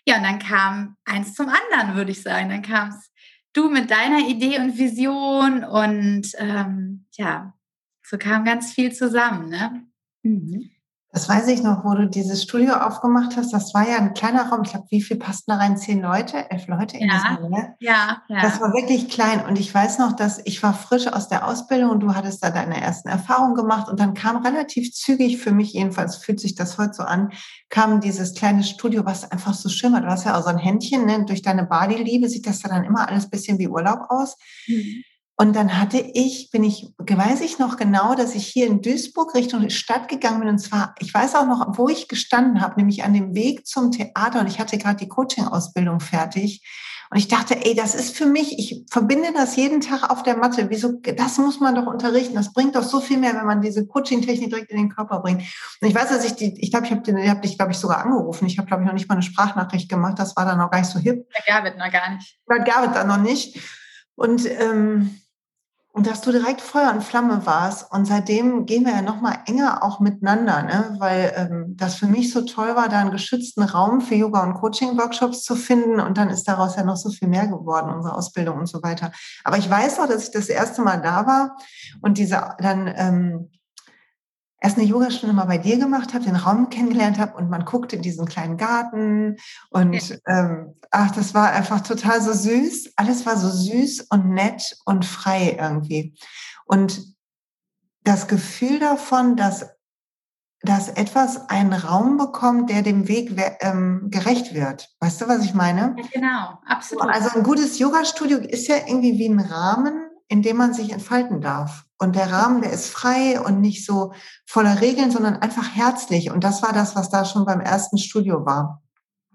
Ja, und dann kam eins zum anderen, würde ich sagen. Dann kam es du mit deiner Idee und Vision und ähm, ja, so kam ganz viel zusammen. Ne? Mhm. Das weiß ich noch, wo du dieses Studio aufgemacht hast. Das war ja ein kleiner Raum. Ich glaube, wie viel passten da rein? Zehn Leute, elf Leute? Ja, so, ne? ja, ja. Das war wirklich klein. Und ich weiß noch, dass ich war frisch aus der Ausbildung und du hattest da deine ersten Erfahrungen gemacht. Und dann kam relativ zügig, für mich jedenfalls fühlt sich das heute so an, kam dieses kleine Studio, was einfach so schimmert. Du hast ja auch so ein Händchen, ne? durch deine Body-Liebe sieht das dann immer alles bisschen wie Urlaub aus. Mhm. Und dann hatte ich, bin ich, weiß ich noch genau, dass ich hier in Duisburg Richtung Stadt gegangen bin. Und zwar, ich weiß auch noch, wo ich gestanden habe, nämlich an dem Weg zum Theater. Und ich hatte gerade die Coaching-Ausbildung fertig. Und ich dachte, ey, das ist für mich, ich verbinde das jeden Tag auf der Matte. Wieso, das muss man doch unterrichten. Das bringt doch so viel mehr, wenn man diese Coaching-Technik direkt in den Körper bringt. Und ich weiß, dass ich die, ich glaube, ich habe hab dich, glaube ich, sogar angerufen. Ich habe, glaube ich, noch nicht mal eine Sprachnachricht gemacht. Das war dann noch gar nicht so hip. Bei Gavit noch gar nicht. Bei Gavit dann noch nicht. Und, ähm, und dass du direkt Feuer und Flamme warst. Und seitdem gehen wir ja noch mal enger auch miteinander, ne? weil ähm, das für mich so toll war, da einen geschützten Raum für Yoga- und Coaching-Workshops zu finden. Und dann ist daraus ja noch so viel mehr geworden, unsere Ausbildung und so weiter. Aber ich weiß auch, dass ich das erste Mal da war und diese dann ähm, erst eine Yogastunde mal bei dir gemacht habe, den Raum kennengelernt habe und man guckte in diesen kleinen Garten und ja. ähm, ach, das war einfach total so süß. Alles war so süß und nett und frei irgendwie. Und das Gefühl davon, dass, dass etwas einen Raum bekommt, der dem Weg ähm, gerecht wird. Weißt du, was ich meine? Ja, genau, absolut. Also ein gutes Yogastudio ist ja irgendwie wie ein Rahmen, in dem man sich entfalten darf. Und der Rahmen, der ist frei und nicht so voller Regeln, sondern einfach herzlich. Und das war das, was da schon beim ersten Studio war.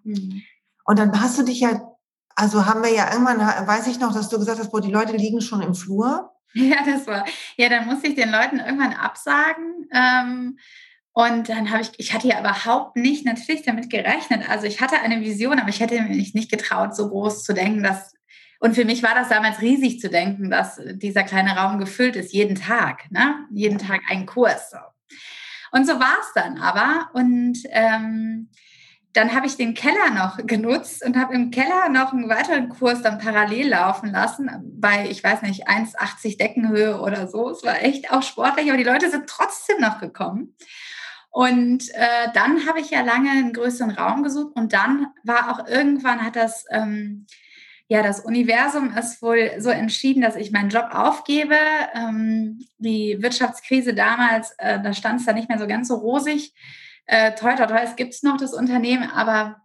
Mhm. Und dann hast du dich ja, also haben wir ja irgendwann, weiß ich noch, dass du gesagt hast, boah, die Leute liegen schon im Flur. Ja, das war, ja, dann musste ich den Leuten irgendwann absagen. Ähm, und dann habe ich, ich hatte ja überhaupt nicht natürlich damit gerechnet. Also ich hatte eine Vision, aber ich hätte mich nicht getraut, so groß zu denken, dass und für mich war das damals riesig zu denken, dass dieser kleine Raum gefüllt ist, jeden Tag, ne? jeden Tag ein Kurs. Und so war es dann aber. Und ähm, dann habe ich den Keller noch genutzt und habe im Keller noch einen weiteren Kurs dann parallel laufen lassen, bei, ich weiß nicht, 1,80 Deckenhöhe oder so. Es war echt auch sportlich, aber die Leute sind trotzdem noch gekommen. Und äh, dann habe ich ja lange einen größeren Raum gesucht und dann war auch irgendwann hat das ähm, ja, das Universum ist wohl so entschieden, dass ich meinen Job aufgebe. Ähm, die Wirtschaftskrise damals, äh, da stand es da nicht mehr so ganz so rosig. Äh, toi, toi, toi, es gibt noch das Unternehmen, aber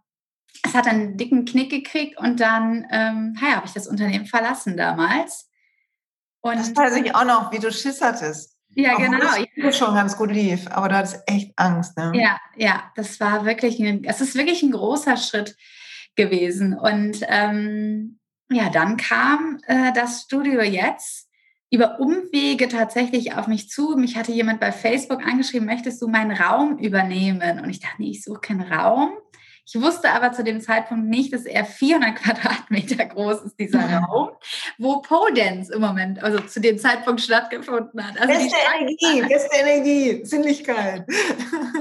es hat einen dicken Knick gekriegt und dann ähm, habe ich das Unternehmen verlassen damals. Und das weiß ich auch noch, wie du Schiss hattest. Ja, Obwohl genau. Das schon ganz gut lief, aber du hattest echt Angst. Ne? Ja, ja, das war wirklich, ein, es ist wirklich ein großer Schritt gewesen. Und ähm, ja, dann kam äh, das Studio jetzt über Umwege tatsächlich auf mich zu. Mich hatte jemand bei Facebook angeschrieben, möchtest du meinen Raum übernehmen? Und ich dachte, nee, ich suche keinen Raum. Ich wusste aber zu dem Zeitpunkt nicht, dass er 400 [laughs] Quadratmeter groß ist, dieser ja. Raum, wo Pole Dance im Moment, also zu dem Zeitpunkt stattgefunden hat. Also beste Energie, beste Energie, Sinnlichkeit. [laughs]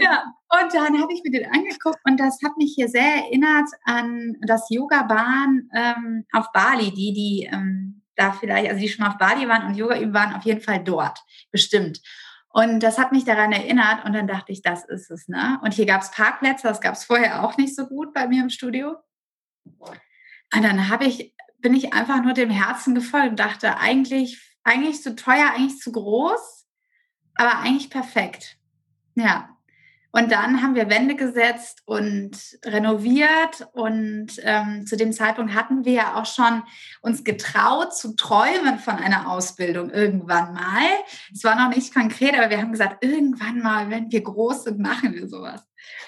Ja, und dann habe ich mir den angeguckt und das hat mich hier sehr erinnert an das Yoga-Bahn ähm, auf Bali, die, die ähm, da vielleicht, also die schon mal auf Bali waren und Yoga üben waren, auf jeden Fall dort, bestimmt. Und das hat mich daran erinnert und dann dachte ich, das ist es. Ne? Und hier gab es Parkplätze, das gab es vorher auch nicht so gut bei mir im Studio. Und dann habe ich, bin ich einfach nur dem Herzen gefolgt und dachte, eigentlich, eigentlich zu teuer, eigentlich zu groß, aber eigentlich perfekt. Ja. Und dann haben wir Wände gesetzt und renoviert. Und ähm, zu dem Zeitpunkt hatten wir ja auch schon uns getraut zu träumen von einer Ausbildung irgendwann mal. Es war noch nicht konkret, aber wir haben gesagt, irgendwann mal, wenn wir groß sind, machen wir sowas.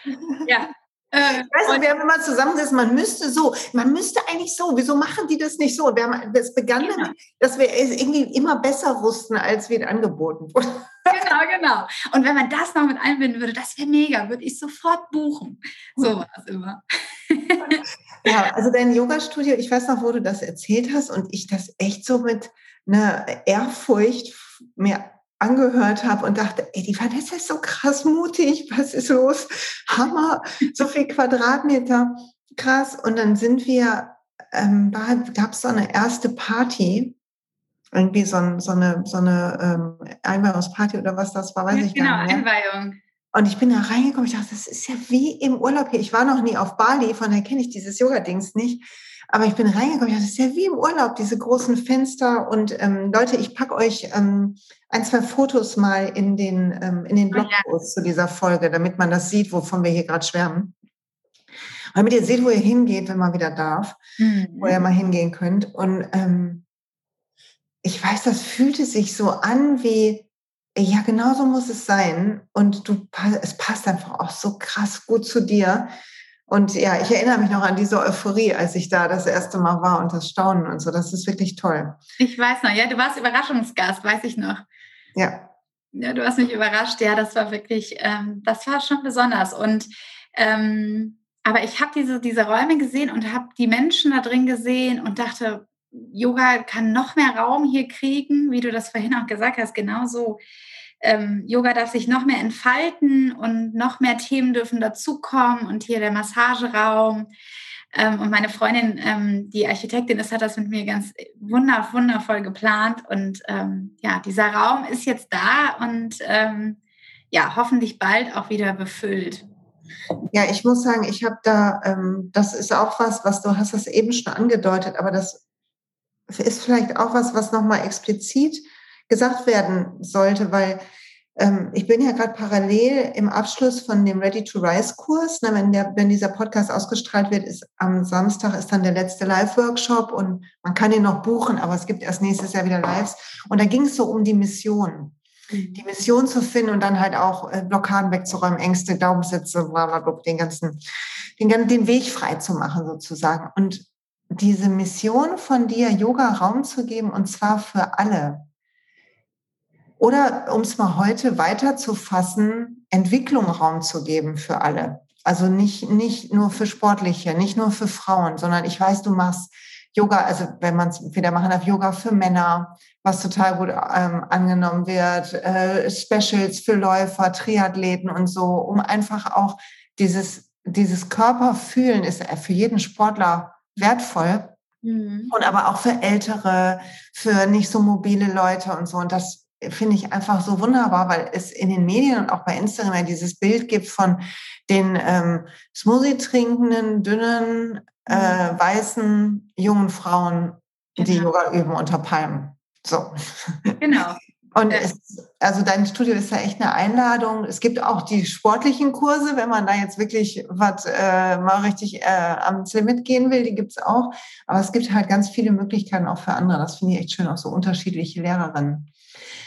[laughs] Ja, äh, weißt du, wir haben immer zusammengesessen, man müsste so, man müsste eigentlich so, wieso machen die das nicht so? Wir haben, das begann genau. damit, dass wir es irgendwie immer besser wussten, als wir angeboten wurden. Genau, genau. Und wenn man das noch mit einbinden würde, das wäre mega, würde ich sofort buchen. So war es immer. [laughs] Ja, also dein Yoga-Studio, ich weiß noch, wo du das erzählt hast und ich das echt so mit einer Ehrfurcht mir angehört habe und dachte, ey, die Vanessa ist so krass mutig, was ist los? Hammer, so viel Quadratmeter, krass. Und dann sind wir, ähm, gab es so eine erste Party, irgendwie so, ein, so eine, so eine ähm, Einweihungsparty oder was das war, weiß ich genau, gar nicht. Genau, Einweihung. Und ich bin da reingekommen, ich dachte, das ist ja wie im Urlaub hier. Ich war noch nie auf Bali, von daher kenne ich dieses Yoga-Dings nicht. Aber ich bin reingekommen, ich dachte, das ist ja wie im Urlaub, diese großen Fenster. Und ähm, Leute, ich packe euch ähm, ein, zwei Fotos mal in den, ähm, in den oh Blogpost zu dieser Folge, damit man das sieht, wovon wir hier gerade schwärmen. Damit ihr seht, wo ihr hingeht, wenn man wieder darf, mhm. wo ihr mal hingehen könnt. Und ähm, ich weiß, das fühlte sich so an wie, ja, genau so muss es sein. Und du, es passt einfach auch so krass gut zu dir. Und ja, ich erinnere mich noch an diese Euphorie, als ich da das erste Mal war und das Staunen und so. Das ist wirklich toll. Ich weiß noch, ja, du warst Überraschungsgast, weiß ich noch. Ja. Ja, du hast mich überrascht. Ja, das war wirklich, ähm, das war schon besonders. Und ähm, aber ich habe diese, diese Räume gesehen und habe die Menschen da drin gesehen und dachte, Yoga kann noch mehr Raum hier kriegen, wie du das vorhin auch gesagt hast, genauso. Ähm, Yoga darf sich noch mehr entfalten und noch mehr Themen dürfen dazukommen und hier der Massageraum. Ähm, und meine Freundin, ähm, die Architektin ist, hat das mit mir ganz wunder, wundervoll geplant. Und ähm, ja, dieser Raum ist jetzt da und ähm, ja, hoffentlich bald auch wieder befüllt. Ja, ich muss sagen, ich habe da, ähm, das ist auch was, was du hast das eben schon angedeutet, aber das ist vielleicht auch was, was nochmal explizit gesagt werden sollte, weil ähm, ich bin ja gerade parallel im Abschluss von dem Ready to Rise Kurs. Na, wenn, der, wenn dieser Podcast ausgestrahlt wird, ist am Samstag ist dann der letzte Live-Workshop und man kann ihn noch buchen, aber es gibt erst nächstes Jahr wieder Lives. Und da ging es so um die Mission. Mhm. Die Mission zu finden und dann halt auch äh, Blockaden wegzuräumen, Ängste, Glaubenssätze, bla, bla, bla, den ganzen, den, den Weg frei zu machen sozusagen. Und diese Mission von dir, Yoga Raum zu geben, und zwar für alle. Oder um es mal heute weiter zu fassen, Entwicklung Raum zu geben für alle. Also nicht, nicht nur für Sportliche, nicht nur für Frauen, sondern ich weiß, du machst Yoga, also wenn man es wieder machen darf, Yoga für Männer, was total gut ähm, angenommen wird, äh, Specials für Läufer, Triathleten und so, um einfach auch dieses, dieses Körperfühlen ist für jeden Sportler wertvoll. Mhm. Und aber auch für Ältere, für nicht so mobile Leute und so. Und das finde ich einfach so wunderbar, weil es in den Medien und auch bei Instagram ja dieses Bild gibt von den ähm, Smoothie trinkenden, dünnen, äh, mhm. weißen, jungen Frauen, die genau. Yoga üben unter Palmen. So. Genau. Und es, also dein Studio ist ja echt eine Einladung. Es gibt auch die sportlichen Kurse, wenn man da jetzt wirklich was äh, mal richtig äh, am Limit gehen will, die gibt's auch. Aber es gibt halt ganz viele Möglichkeiten auch für andere. Das finde ich echt schön, auch so unterschiedliche Lehrerinnen.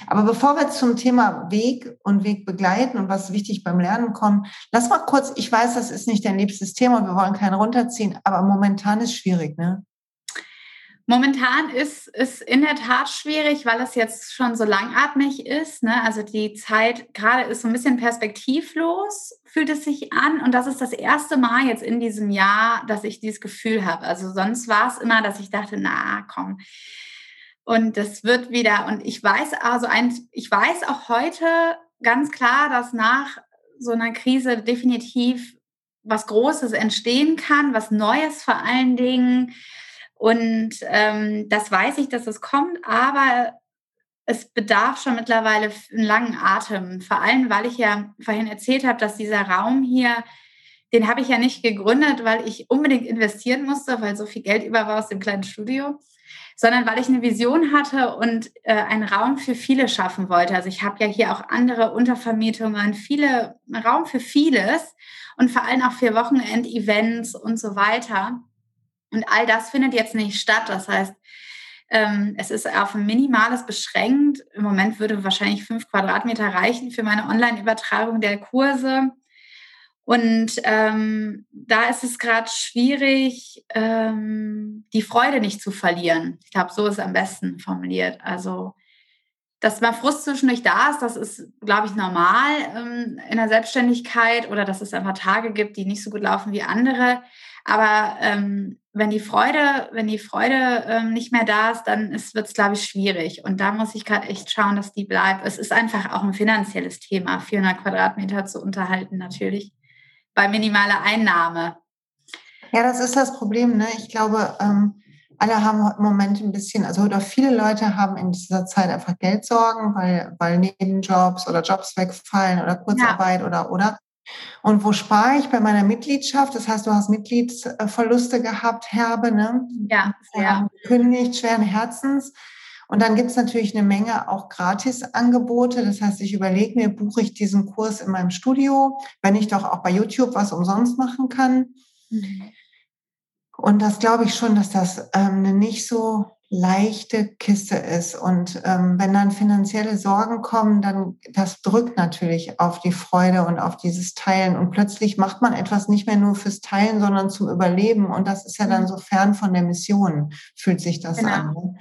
Aber bevor wir zum Thema Weg und Weg begleiten und was wichtig beim Lernen kommen, lass mal kurz, ich weiß, das ist nicht dein liebstes Thema, wir wollen keinen runterziehen, aber momentan ist schwierig, ne? Momentan ist es in der Tat schwierig, weil es jetzt schon so langatmig ist. Ne? Also die Zeit gerade ist so ein bisschen perspektivlos, fühlt es sich an. Und das ist das erste Mal jetzt in diesem Jahr, dass ich dieses Gefühl habe. Also sonst war es immer, dass ich dachte, na komm. Und das wird wieder. Und ich weiß also ein, ich weiß auch heute ganz klar, dass nach so einer Krise definitiv was Großes entstehen kann, was Neues vor allen Dingen und ähm, das weiß ich, dass es kommt, aber es bedarf schon mittlerweile einen langen Atem. Vor allem, weil ich ja vorhin erzählt habe, dass dieser Raum hier, den habe ich ja nicht gegründet, weil ich unbedingt investieren musste, weil so viel Geld über war aus dem kleinen Studio, sondern weil ich eine Vision hatte und äh, einen Raum für viele schaffen wollte. Also ich habe ja hier auch andere Untervermietungen, viele Raum für vieles und vor allem auch für Wochenend-Events und so weiter. Und all das findet jetzt nicht statt. Das heißt, ähm, es ist auf ein Minimales beschränkt. Im Moment würde wahrscheinlich fünf Quadratmeter reichen für meine Online-Übertragung der Kurse. Und ähm, da ist es gerade schwierig, ähm, die Freude nicht zu verlieren. Ich glaube, so ist es am besten formuliert. Also, dass mal Frust zwischendurch da ist, das ist, glaube ich, normal ähm, in der Selbstständigkeit oder dass es einfach Tage gibt, die nicht so gut laufen wie andere. Aber ähm, wenn die Freude, wenn die Freude ähm, nicht mehr da ist, dann wird es, glaube ich, schwierig. Und da muss ich gerade echt schauen, dass die bleibt. Es ist einfach auch ein finanzielles Thema, 400 Quadratmeter zu unterhalten, natürlich bei minimaler Einnahme. Ja, das ist das Problem. Ne? Ich glaube, ähm, alle haben im Moment ein bisschen, also oder viele Leute haben in dieser Zeit einfach Geldsorgen, weil, weil Nebenjobs oder Jobs wegfallen oder Kurzarbeit ja. oder oder. Und wo spare ich bei meiner Mitgliedschaft? Das heißt, du hast Mitgliedsverluste gehabt, herbe, ne? Ja, ja. Gekündigt, schweren Herzens. Und dann gibt es natürlich eine Menge auch Gratisangebote. Das heißt, ich überlege mir, buche ich diesen Kurs in meinem Studio, wenn ich doch auch bei YouTube was umsonst machen kann. Mhm. Und das glaube ich schon, dass das ähm, eine nicht so leichte Kiste ist. Und ähm, wenn dann finanzielle Sorgen kommen, dann das drückt natürlich auf die Freude und auf dieses Teilen. Und plötzlich macht man etwas nicht mehr nur fürs Teilen, sondern zum Überleben. Und das ist ja dann mhm. so fern von der Mission, fühlt sich das genau. an.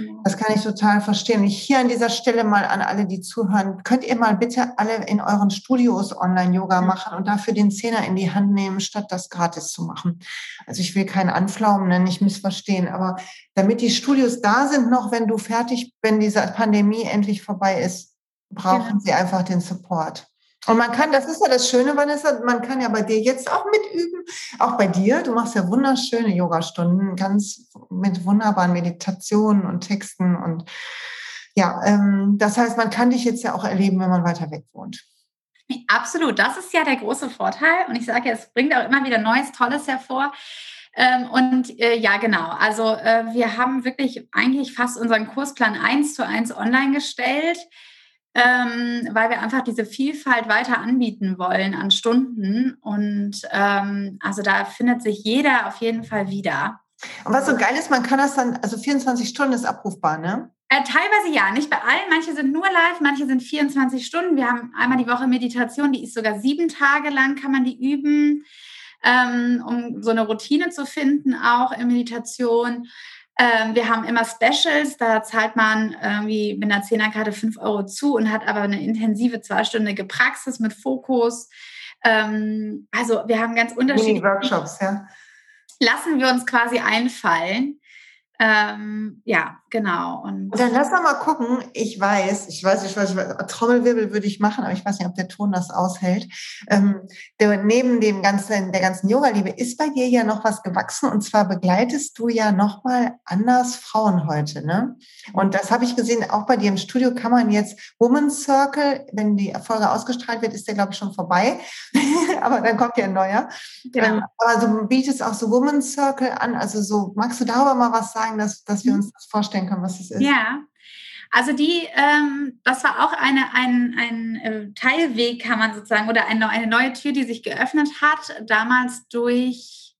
Genau. Das kann ich total verstehen. Ich hier an dieser Stelle mal an alle, die zuhören, könnt ihr mal bitte alle in euren Studios Online-Yoga machen und dafür den Zehner in die Hand nehmen, statt das gratis zu machen. Also ich will keinen Anflaumen, ne, nicht missverstehen, aber damit die Studios da sind, noch wenn du fertig, wenn diese Pandemie endlich vorbei ist, brauchen genau. sie einfach den Support. Und man kann, das ist ja das Schöne, Vanessa, man kann ja bei dir jetzt auch mitüben, auch bei dir. Du machst ja wunderschöne Yogastunden, ganz mit wunderbaren Meditationen und Texten. Und ja, ähm, das heißt, man kann dich jetzt ja auch erleben, wenn man weiter weg wohnt. Absolut, das ist ja der große Vorteil. Und ich sage ja, es bringt auch immer wieder Neues, Tolles hervor. Ähm, und äh, ja, genau. Also äh, wir haben wirklich eigentlich fast unseren Kursplan eins zu eins online gestellt ähm, weil wir einfach diese Vielfalt weiter anbieten wollen an Stunden. Und ähm, also da findet sich jeder auf jeden Fall wieder. Und was so geil ist, man kann das dann, also 24 Stunden ist abrufbar, ne? Äh, teilweise ja, nicht bei allen. Manche sind nur live, manche sind 24 Stunden. Wir haben einmal die Woche Meditation, die ist sogar sieben Tage lang, kann man die üben, ähm, um so eine Routine zu finden, auch in Meditation. Ähm, wir haben immer Specials, da zahlt man irgendwie mit einer Zehnerkarte 5 Euro zu und hat aber eine intensive zweistündige Praxis mit Fokus. Ähm, also wir haben ganz unterschiedliche Workshops, ja. Lassen wir uns quasi einfallen. Ähm, ja, genau. Und, dann lass doch mal gucken. Ich weiß, ich weiß, ich weiß, ich weiß, Trommelwirbel würde ich machen, aber ich weiß nicht, ob der Ton das aushält. Ähm, der, neben dem ganzen, der ganzen Yoga-Liebe ist bei dir ja noch was gewachsen und zwar begleitest du ja nochmal anders Frauen heute, ne? Und das habe ich gesehen, auch bei dir im Studio kann man jetzt Women's Circle, wenn die Folge ausgestrahlt wird, ist der, glaube ich, schon vorbei. [laughs] aber dann kommt ja ein neuer. Genau. Ähm, aber du bietest auch so Women's Circle an. Also so, magst du darüber mal was sagen? sagen, dass, dass wir mhm. uns das vorstellen können, was es ist? Ja, also die, ähm, das war auch eine, ein, ein äh, Teilweg, kann man sozusagen, oder eine, eine neue Tür, die sich geöffnet hat, damals durch,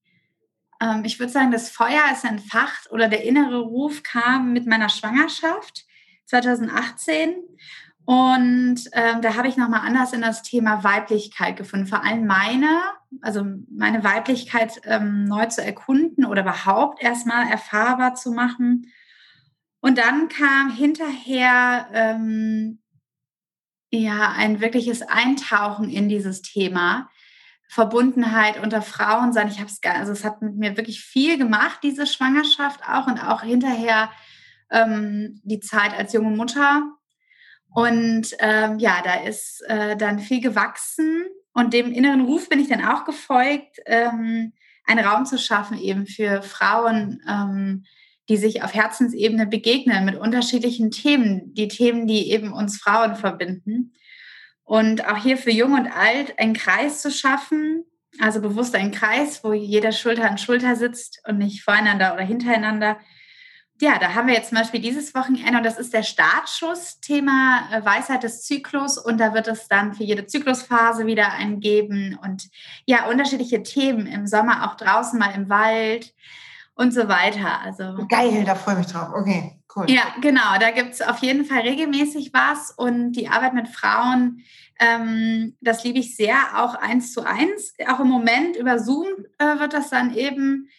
ähm, ich würde sagen, das Feuer ist entfacht oder der innere Ruf kam mit meiner Schwangerschaft 2018. Und ähm, da habe ich nochmal anders in das Thema Weiblichkeit gefunden. Vor allem meine, also meine Weiblichkeit ähm, neu zu erkunden oder überhaupt erstmal erfahrbar zu machen. Und dann kam hinterher ähm, ja ein wirkliches Eintauchen in dieses Thema. Verbundenheit unter Frauen sein. Ich habe es also es hat mit mir wirklich viel gemacht, diese Schwangerschaft auch und auch hinterher ähm, die Zeit als junge Mutter und ähm, ja, da ist äh, dann viel gewachsen und dem inneren Ruf bin ich dann auch gefolgt, ähm, einen Raum zu schaffen eben für Frauen, ähm, die sich auf Herzensebene begegnen mit unterschiedlichen Themen, die Themen, die eben uns Frauen verbinden. Und auch hier für Jung und Alt einen Kreis zu schaffen, also bewusst einen Kreis, wo jeder Schulter an Schulter sitzt und nicht voreinander oder hintereinander, ja, da haben wir jetzt zum Beispiel dieses Wochenende und das ist der Startschuss, Thema äh, Weisheit des Zyklus. Und da wird es dann für jede Zyklusphase wieder einen geben. Und ja, unterschiedliche Themen im Sommer auch draußen mal im Wald und so weiter. Also geil, da freue ich mich drauf. Okay, cool. Ja, genau, da gibt es auf jeden Fall regelmäßig was und die Arbeit mit Frauen, ähm, das liebe ich sehr, auch eins zu eins. Auch im Moment über Zoom äh, wird das dann eben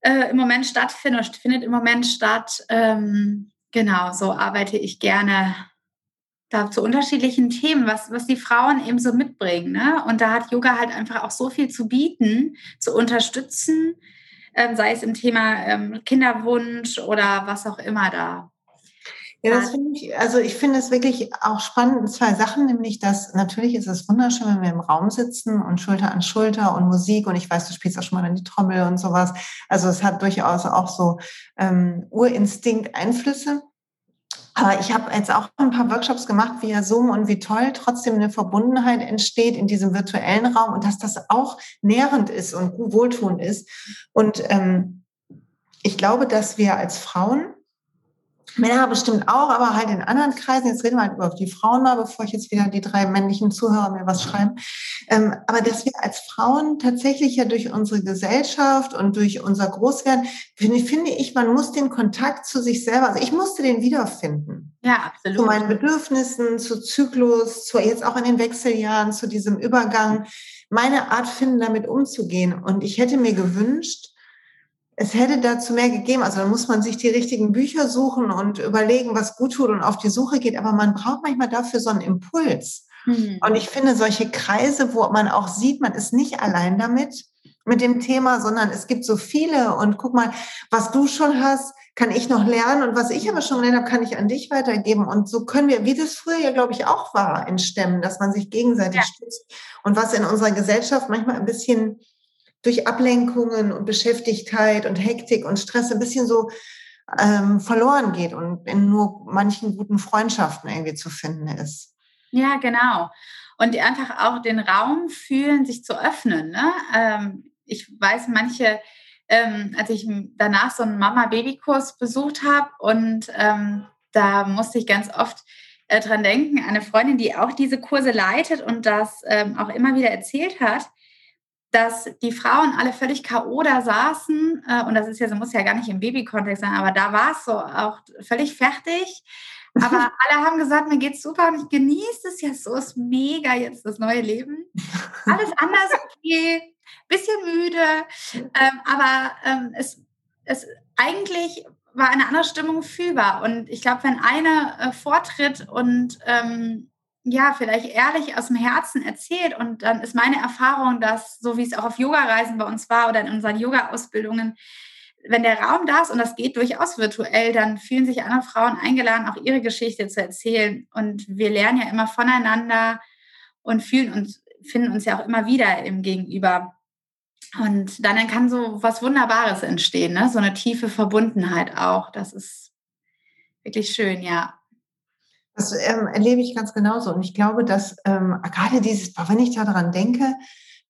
äh, im Moment stattfindet, findet im Moment statt. Ähm, genau, so arbeite ich gerne da zu unterschiedlichen Themen, was, was die Frauen eben so mitbringen. Ne? Und da hat Yoga halt einfach auch so viel zu bieten, zu unterstützen, sei es im Thema ähm, Kinderwunsch oder was auch immer da. Ja, das finde ich, also ich finde es wirklich auch spannend, zwei Sachen, nämlich dass natürlich ist es wunderschön, wenn wir im Raum sitzen und Schulter an Schulter und Musik und ich weiß, du spielst auch schon mal an die Trommel und sowas. Also es hat durchaus auch so ähm, Urinstinkt-Einflüsse. Aber ich habe jetzt auch ein paar Workshops gemacht via Zoom und wie toll trotzdem eine Verbundenheit entsteht in diesem virtuellen Raum und dass das auch nährend ist und wohltuend ist. Und ähm, ich glaube, dass wir als Frauen Männer bestimmt auch, aber halt in anderen Kreisen. Jetzt reden wir halt über die Frauen mal, bevor ich jetzt wieder die drei männlichen Zuhörer mir was schreiben. Ähm, aber dass wir als Frauen tatsächlich ja durch unsere Gesellschaft und durch unser Großwerden, finde, finde ich, man muss den Kontakt zu sich selber, also ich musste den wiederfinden. Ja, absolut. Zu meinen Bedürfnissen, zu Zyklus, zu jetzt auch in den Wechseljahren, zu diesem Übergang, meine Art finden, damit umzugehen. Und ich hätte mir gewünscht, es hätte dazu mehr gegeben. Also da muss man sich die richtigen Bücher suchen und überlegen, was gut tut und auf die Suche geht. Aber man braucht manchmal dafür so einen Impuls. Mhm. Und ich finde solche Kreise, wo man auch sieht, man ist nicht allein damit, mit dem Thema, sondern es gibt so viele. Und guck mal, was du schon hast, kann ich noch lernen. Und was ich aber schon gelernt habe, kann ich an dich weitergeben. Und so können wir, wie das früher ja, glaube ich, auch war, entstemmen, dass man sich gegenseitig ja. stützt. Und was in unserer Gesellschaft manchmal ein bisschen durch Ablenkungen und Beschäftigtheit und Hektik und Stress ein bisschen so ähm, verloren geht und in nur manchen guten Freundschaften irgendwie zu finden ist. Ja, genau. Und einfach auch den Raum fühlen, sich zu öffnen. Ne? Ähm, ich weiß, manche, ähm, als ich danach so einen Mama-Baby-Kurs besucht habe und ähm, da musste ich ganz oft äh, dran denken, eine Freundin, die auch diese Kurse leitet und das ähm, auch immer wieder erzählt hat, dass die Frauen alle völlig K.O. da saßen, äh, und das ist ja, so muss ja gar nicht im Babykontext sein, aber da war es so auch völlig fertig. Aber [laughs] alle haben gesagt, mir geht's super und ich genieße es ja so, ist mega jetzt das neue Leben. [laughs] Alles anders okay, bisschen müde, ähm, aber ähm, es, es eigentlich war eine andere Stimmung fühlbar. Und ich glaube, wenn eine äh, vortritt und ähm, ja, vielleicht ehrlich aus dem Herzen erzählt. Und dann ist meine Erfahrung, dass, so wie es auch auf Yoga-Reisen bei uns war oder in unseren Yoga-Ausbildungen, wenn der Raum da ist und das geht durchaus virtuell, dann fühlen sich andere Frauen eingeladen, auch ihre Geschichte zu erzählen. Und wir lernen ja immer voneinander und fühlen uns, finden uns ja auch immer wieder im Gegenüber. Und dann kann so was Wunderbares entstehen, ne? so eine tiefe Verbundenheit auch. Das ist wirklich schön, ja. Das ähm, erlebe ich ganz genauso. Und ich glaube, dass ähm, gerade dieses, wenn ich daran denke,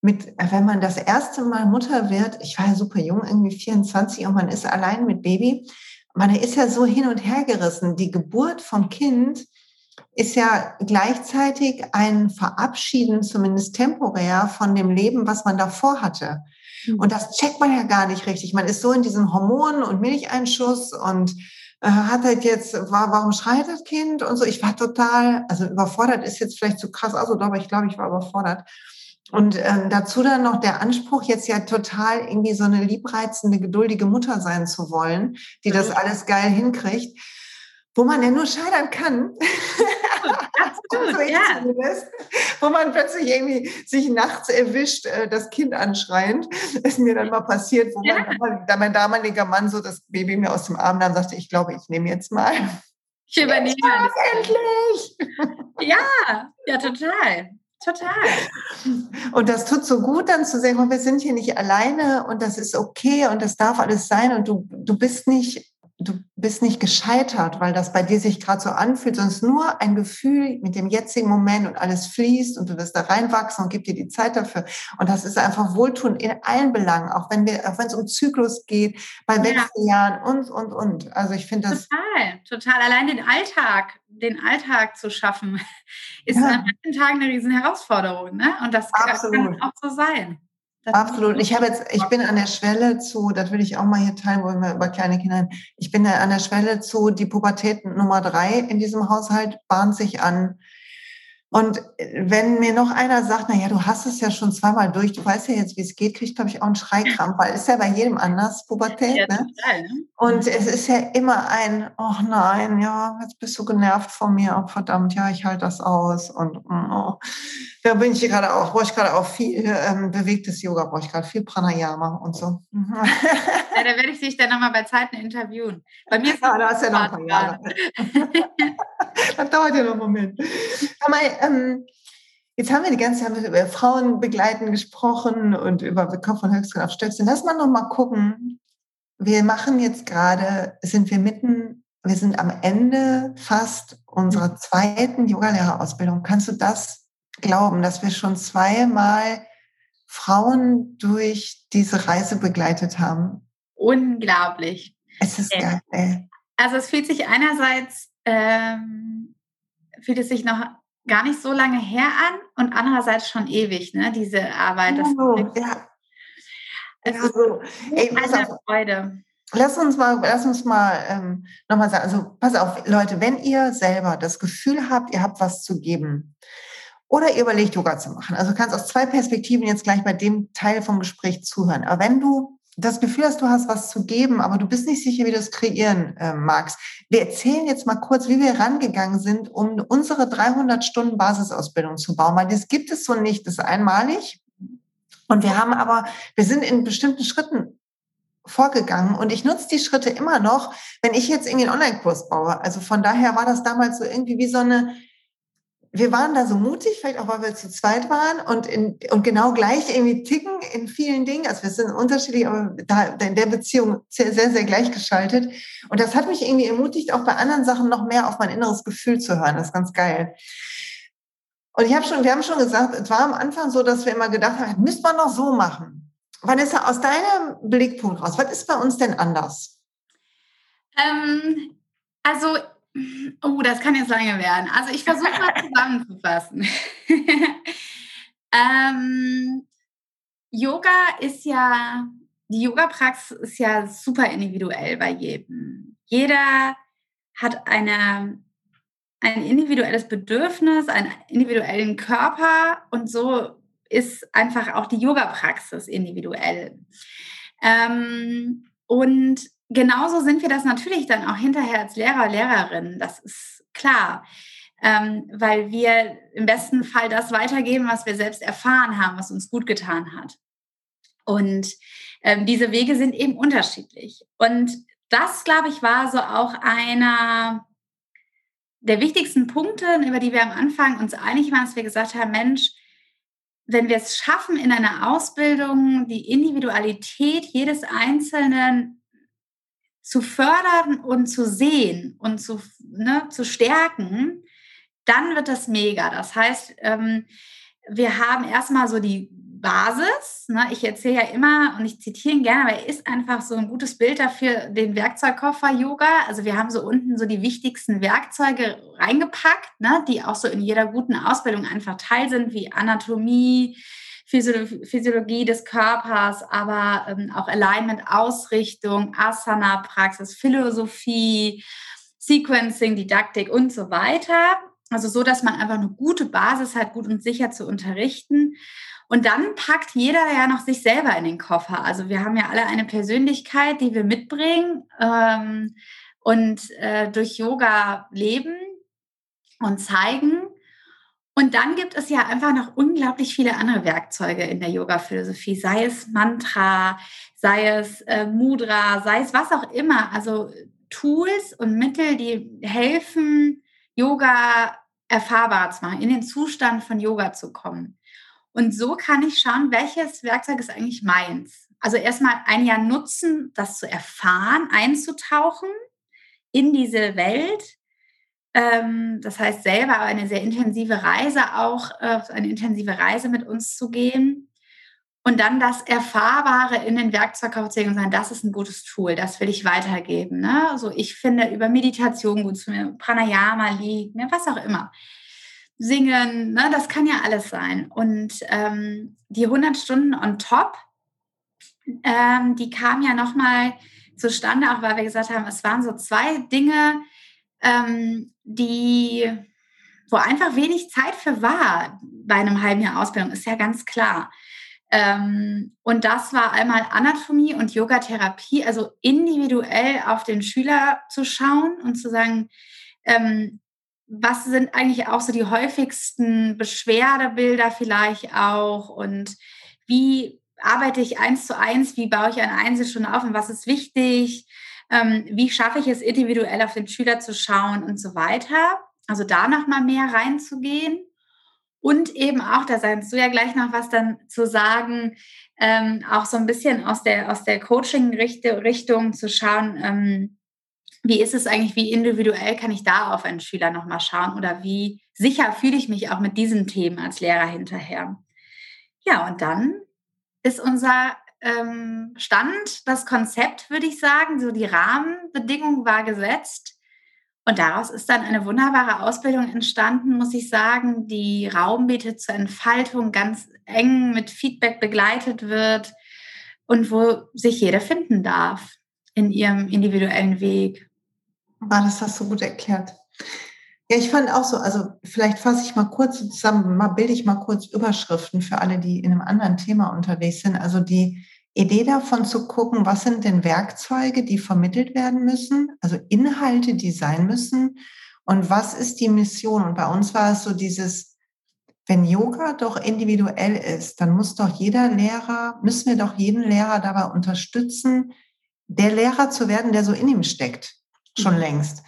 mit, wenn man das erste Mal Mutter wird, ich war ja super jung, irgendwie 24 und man ist allein mit Baby, man ist ja so hin und her gerissen. Die Geburt vom Kind ist ja gleichzeitig ein Verabschieden, zumindest temporär, von dem Leben, was man davor hatte. Mhm. Und das checkt man ja gar nicht richtig. Man ist so in diesen Hormonen und Milcheinschuss und äh, hat halt jetzt, war, warum schreit das Kind und so. Ich war total, also überfordert ist jetzt vielleicht zu krass aus, aber ich glaube, ich war überfordert. Und ähm, dazu dann noch der Anspruch, jetzt ja total irgendwie so eine liebreizende, geduldige Mutter sein zu wollen, die das mhm. alles geil hinkriegt, wo man ja nur scheitern kann. Absolut, [laughs] ja. Wo man plötzlich irgendwie sich nachts erwischt, äh, das Kind anschreiend. [laughs] Ist mir dann mal passiert, wo ja. mein, mein, damaliger Mann so das Baby mir aus dem Arm dann sagte, ich glaube, ich nehme jetzt mal. Ich übernehme das. Endlich! Ja, ja, total. Total. Und das tut so gut, dann zu sagen, wir sind hier nicht alleine und das ist okay und das darf alles sein und du, du bist nicht du bist nicht gescheitert, weil das bei dir sich gerade so anfühlt, sondern es ist nur ein Gefühl mit dem jetzigen Moment und alles fließt und du wirst da reinwachsen und gib dir die Zeit dafür. Und das ist einfach Wohltun in allen Belangen, auch wenn wir, auch wenn es um Zyklus geht, bei Wechseljahren ja. und, und, und. Also ich finde das. Total, total. Allein den Alltag, den Alltag zu schaffen, [laughs] ist ja. an manchen Tagen eine riesen Herausforderung, ne? Und das Absolut. kann auch so sein. Absolut. Ich habe jetzt, ich bin an der Schwelle zu, das will ich auch mal hier teilen, wo wir über kleine Kinder, ich bin an der Schwelle zu, die Pubertät Nummer drei in diesem Haushalt bahnt sich an. Und äh, wenn mir noch einer sagt, naja, du hast es ja schon zweimal durch, du weißt ja jetzt, wie es geht, kriegt, glaube ich, auch einen Schreikrampf, weil es ist ja bei jedem anders, Pubertät. Ja, ne? Total, ne? Und es ist ja immer ein, oh nein, ja, jetzt bist du genervt von mir, oh verdammt, ja, ich halte das aus. Und oh, da bin ich gerade auch, brauche ich gerade auch viel ähm, bewegtes Yoga, brauche ich gerade viel Pranayama und so. [laughs] ja, da werde ich dich dann nochmal bei Zeiten interviewen. Bei mir ist ja, da ist ja noch ein paar Jahre. [laughs] das dauert ja noch einen Moment. Aber, ähm, jetzt haben wir die ganze Zeit über Frauen begleiten gesprochen und über Kopf von Höchstgrad auf Stöckchen. Lass mal noch mal gucken. Wir machen jetzt gerade, sind wir mitten, wir sind am Ende fast unserer zweiten Yogalehrerausbildung. Kannst du das glauben, dass wir schon zweimal Frauen durch diese Reise begleitet haben? Unglaublich. Es ist geil. Also es fühlt sich einerseits ähm, fühlt es sich noch gar nicht so lange her an und andererseits schon ewig, ne? Diese Arbeit. Das oh, ja. Es ja, so. Ey, eine auf. Freude. Lass uns mal, lass uns mal ähm, nochmal sagen, also pass auf, Leute, wenn ihr selber das Gefühl habt, ihr habt was zu geben oder ihr überlegt, Yoga zu machen, also kannst aus zwei Perspektiven jetzt gleich bei dem Teil vom Gespräch zuhören. Aber wenn du das Gefühl hast, du hast was zu geben, aber du bist nicht sicher, wie du es kreieren äh, magst. Wir erzählen jetzt mal kurz, wie wir rangegangen sind, um unsere 300 Stunden Basisausbildung zu bauen, weil das gibt es so nicht, das ist einmalig. Und wir haben aber, wir sind in bestimmten Schritten vorgegangen und ich nutze die Schritte immer noch, wenn ich jetzt irgendwie einen Online-Kurs baue. Also von daher war das damals so irgendwie wie so eine wir waren da so mutig, vielleicht auch, weil wir zu zweit waren und, in, und genau gleich irgendwie ticken in vielen Dingen. Also wir sind unterschiedlich, aber da, in der Beziehung sehr, sehr, sehr gleichgeschaltet. Und das hat mich irgendwie ermutigt, auch bei anderen Sachen noch mehr auf mein inneres Gefühl zu hören. Das ist ganz geil. Und ich habe schon, wir haben schon gesagt, es war am Anfang so, dass wir immer gedacht haben, müsste man noch so machen. Vanessa, aus deinem Blickpunkt raus, was ist bei uns denn anders? Ähm, also Oh, das kann jetzt lange werden. Also ich versuche mal [laughs] zusammenzufassen. [laughs] ähm, Yoga ist ja, die Yoga-Praxis ist ja super individuell bei jedem. Jeder hat eine, ein individuelles Bedürfnis, einen individuellen Körper und so ist einfach auch die Yoga-Praxis individuell. Ähm, und genauso sind wir das natürlich dann auch hinterher als Lehrer, Lehrerin. Das ist klar. Ähm, weil wir im besten Fall das weitergeben, was wir selbst erfahren haben, was uns gut getan hat. Und ähm, diese Wege sind eben unterschiedlich. Und das, glaube ich, war so auch einer der wichtigsten Punkte, über die wir am Anfang uns einig waren, dass wir gesagt haben, Mensch, wenn wir es schaffen, in einer Ausbildung die Individualität jedes Einzelnen zu fördern und zu sehen und zu, ne, zu stärken, dann wird das mega. Das heißt, ähm, wir haben erstmal so die Basis. Ne? Ich erzähle ja immer und ich zitiere ihn gerne, aber er ist einfach so ein gutes Bild dafür, den Werkzeugkoffer Yoga. Also wir haben so unten so die wichtigsten Werkzeuge reingepackt, ne? die auch so in jeder guten Ausbildung einfach Teil sind, wie Anatomie, Physiologie des Körpers, aber ähm, auch Alignment, Ausrichtung, Asana-Praxis, Philosophie, Sequencing, Didaktik und so weiter. Also so, dass man einfach eine gute Basis hat, gut und sicher zu unterrichten. Und dann packt jeder ja noch sich selber in den Koffer. Also wir haben ja alle eine Persönlichkeit, die wir mitbringen ähm, und äh, durch Yoga leben und zeigen. Und dann gibt es ja einfach noch unglaublich viele andere Werkzeuge in der Yoga-Philosophie, sei es Mantra, sei es äh, Mudra, sei es was auch immer. Also Tools und Mittel, die helfen, Yoga erfahrbar zu machen, in den Zustand von Yoga zu kommen. Und so kann ich schauen, welches Werkzeug ist eigentlich meins. Also erstmal ein Jahr nutzen, das zu erfahren, einzutauchen in diese Welt das heißt, selber eine sehr intensive Reise auch, äh, eine intensive Reise mit uns zu gehen. Und dann das Erfahrbare in den Werkzeugkoffer zu legen und sagen, das ist ein gutes Tool, das will ich weitergeben. Ne? Also ich finde über Meditation gut zu mir, Pranayama liegt, ne? was auch immer. Singen, ne? das kann ja alles sein. Und ähm, die 100 Stunden on top, ähm, die kamen ja nochmal zustande, auch weil wir gesagt haben, es waren so zwei Dinge, ähm, die wo einfach wenig Zeit für war bei einem halben Jahr Ausbildung, ist ja ganz klar. Ähm, und das war einmal Anatomie und Yogatherapie, also individuell auf den Schüler zu schauen und zu sagen, ähm, was sind eigentlich auch so die häufigsten Beschwerdebilder vielleicht auch und wie arbeite ich eins zu eins, wie baue ich eine Einzelstunde auf und was ist wichtig, ähm, wie schaffe ich es individuell auf den Schüler zu schauen und so weiter. Also da nochmal mehr reinzugehen. Und eben auch, da sagst du ja gleich noch was dann zu sagen, ähm, auch so ein bisschen aus der, aus der Coaching-Richtung zu schauen, ähm, wie ist es eigentlich, wie individuell kann ich da auf einen Schüler nochmal schauen oder wie sicher fühle ich mich auch mit diesen Themen als Lehrer hinterher. Ja, und dann ist unser ähm, Stand, das Konzept, würde ich sagen, so die Rahmenbedingung war gesetzt. Und daraus ist dann eine wunderbare Ausbildung entstanden, muss ich sagen, die Raum bietet zur Entfaltung, ganz eng mit Feedback begleitet wird und wo sich jeder finden darf in ihrem individuellen Weg. Ah, das hast du gut erklärt. Ja, ich fand auch so, also vielleicht fasse ich mal kurz zusammen, mal bilde ich mal kurz Überschriften für alle, die in einem anderen Thema unterwegs sind. Also die Idee davon zu gucken, was sind denn Werkzeuge, die vermittelt werden müssen, also Inhalte, die sein müssen und was ist die Mission? Und bei uns war es so dieses, wenn Yoga doch individuell ist, dann muss doch jeder Lehrer, müssen wir doch jeden Lehrer dabei unterstützen, der Lehrer zu werden, der so in ihm steckt, schon mhm. längst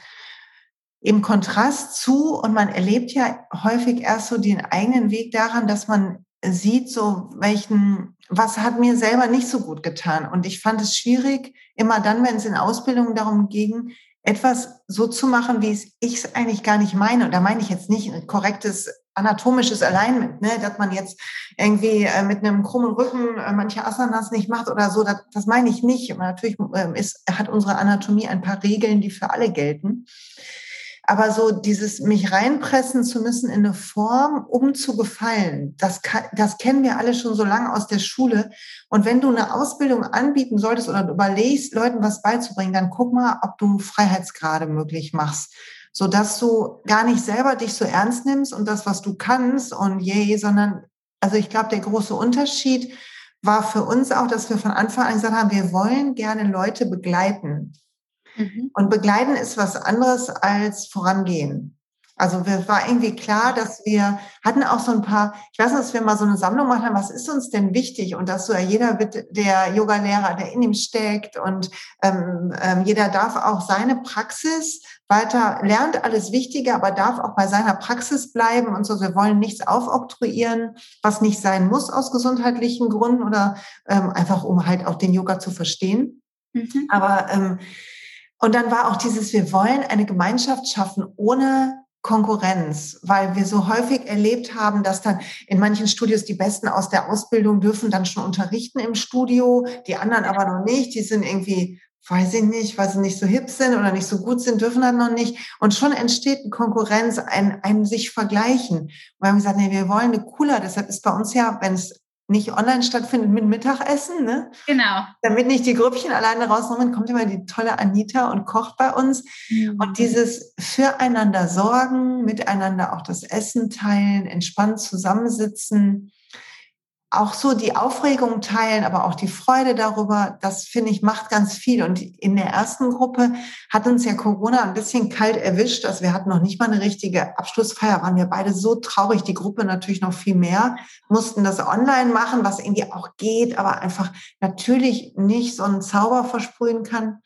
im Kontrast zu, und man erlebt ja häufig erst so den eigenen Weg daran, dass man sieht, so welchen, was hat mir selber nicht so gut getan. Und ich fand es schwierig, immer dann, wenn es in Ausbildungen darum ging, etwas so zu machen, wie ich es eigentlich gar nicht meine. Und da meine ich jetzt nicht ein korrektes anatomisches Alignment, ne, dass man jetzt irgendwie äh, mit einem krummen Rücken äh, manche Asanas nicht macht oder so. Das, das meine ich nicht. Und natürlich äh, ist, hat unsere Anatomie ein paar Regeln, die für alle gelten. Aber so dieses mich reinpressen zu müssen in eine Form, um zu gefallen, das, kann, das kennen wir alle schon so lange aus der Schule. Und wenn du eine Ausbildung anbieten solltest oder überlegst, Leuten was beizubringen, dann guck mal, ob du Freiheitsgrade möglich machst, so dass du gar nicht selber dich so ernst nimmst und das, was du kannst und yay, sondern, also ich glaube, der große Unterschied war für uns auch, dass wir von Anfang an gesagt haben, wir wollen gerne Leute begleiten. Mhm. Und begleiten ist was anderes als vorangehen. Also wir war irgendwie klar, dass wir hatten auch so ein paar, ich weiß nicht, dass wir mal so eine Sammlung machen, haben, was ist uns denn wichtig? Und dass so jeder wird der Yoga-Lehrer, der in ihm steckt und ähm, ähm, jeder darf auch seine Praxis weiter, lernt alles Wichtige, aber darf auch bei seiner Praxis bleiben und so. Wir wollen nichts aufoktroyieren, was nicht sein muss aus gesundheitlichen Gründen oder ähm, einfach um halt auch den Yoga zu verstehen. Mhm. Aber ähm, und dann war auch dieses, wir wollen eine Gemeinschaft schaffen ohne Konkurrenz, weil wir so häufig erlebt haben, dass dann in manchen Studios die Besten aus der Ausbildung dürfen dann schon unterrichten im Studio, die anderen aber noch nicht, die sind irgendwie, weiß ich nicht, weil sie nicht so hip sind oder nicht so gut sind, dürfen dann noch nicht. Und schon entsteht eine Konkurrenz, ein, ein sich vergleichen. Und wir haben gesagt, nee, wir wollen eine cooler, deshalb ist bei uns ja, wenn es nicht online stattfindet mit Mittagessen, ne? Genau. Damit nicht die Grüppchen alleine rauskommen, kommt immer die tolle Anita und kocht bei uns. Mhm. Und dieses füreinander sorgen, miteinander auch das Essen teilen, entspannt zusammensitzen, auch so die Aufregung teilen, aber auch die Freude darüber, das finde ich macht ganz viel. Und in der ersten Gruppe hat uns ja Corona ein bisschen kalt erwischt. Also wir hatten noch nicht mal eine richtige Abschlussfeier, waren wir beide so traurig, die Gruppe natürlich noch viel mehr, mussten das online machen, was irgendwie auch geht, aber einfach natürlich nicht so einen Zauber versprühen kann.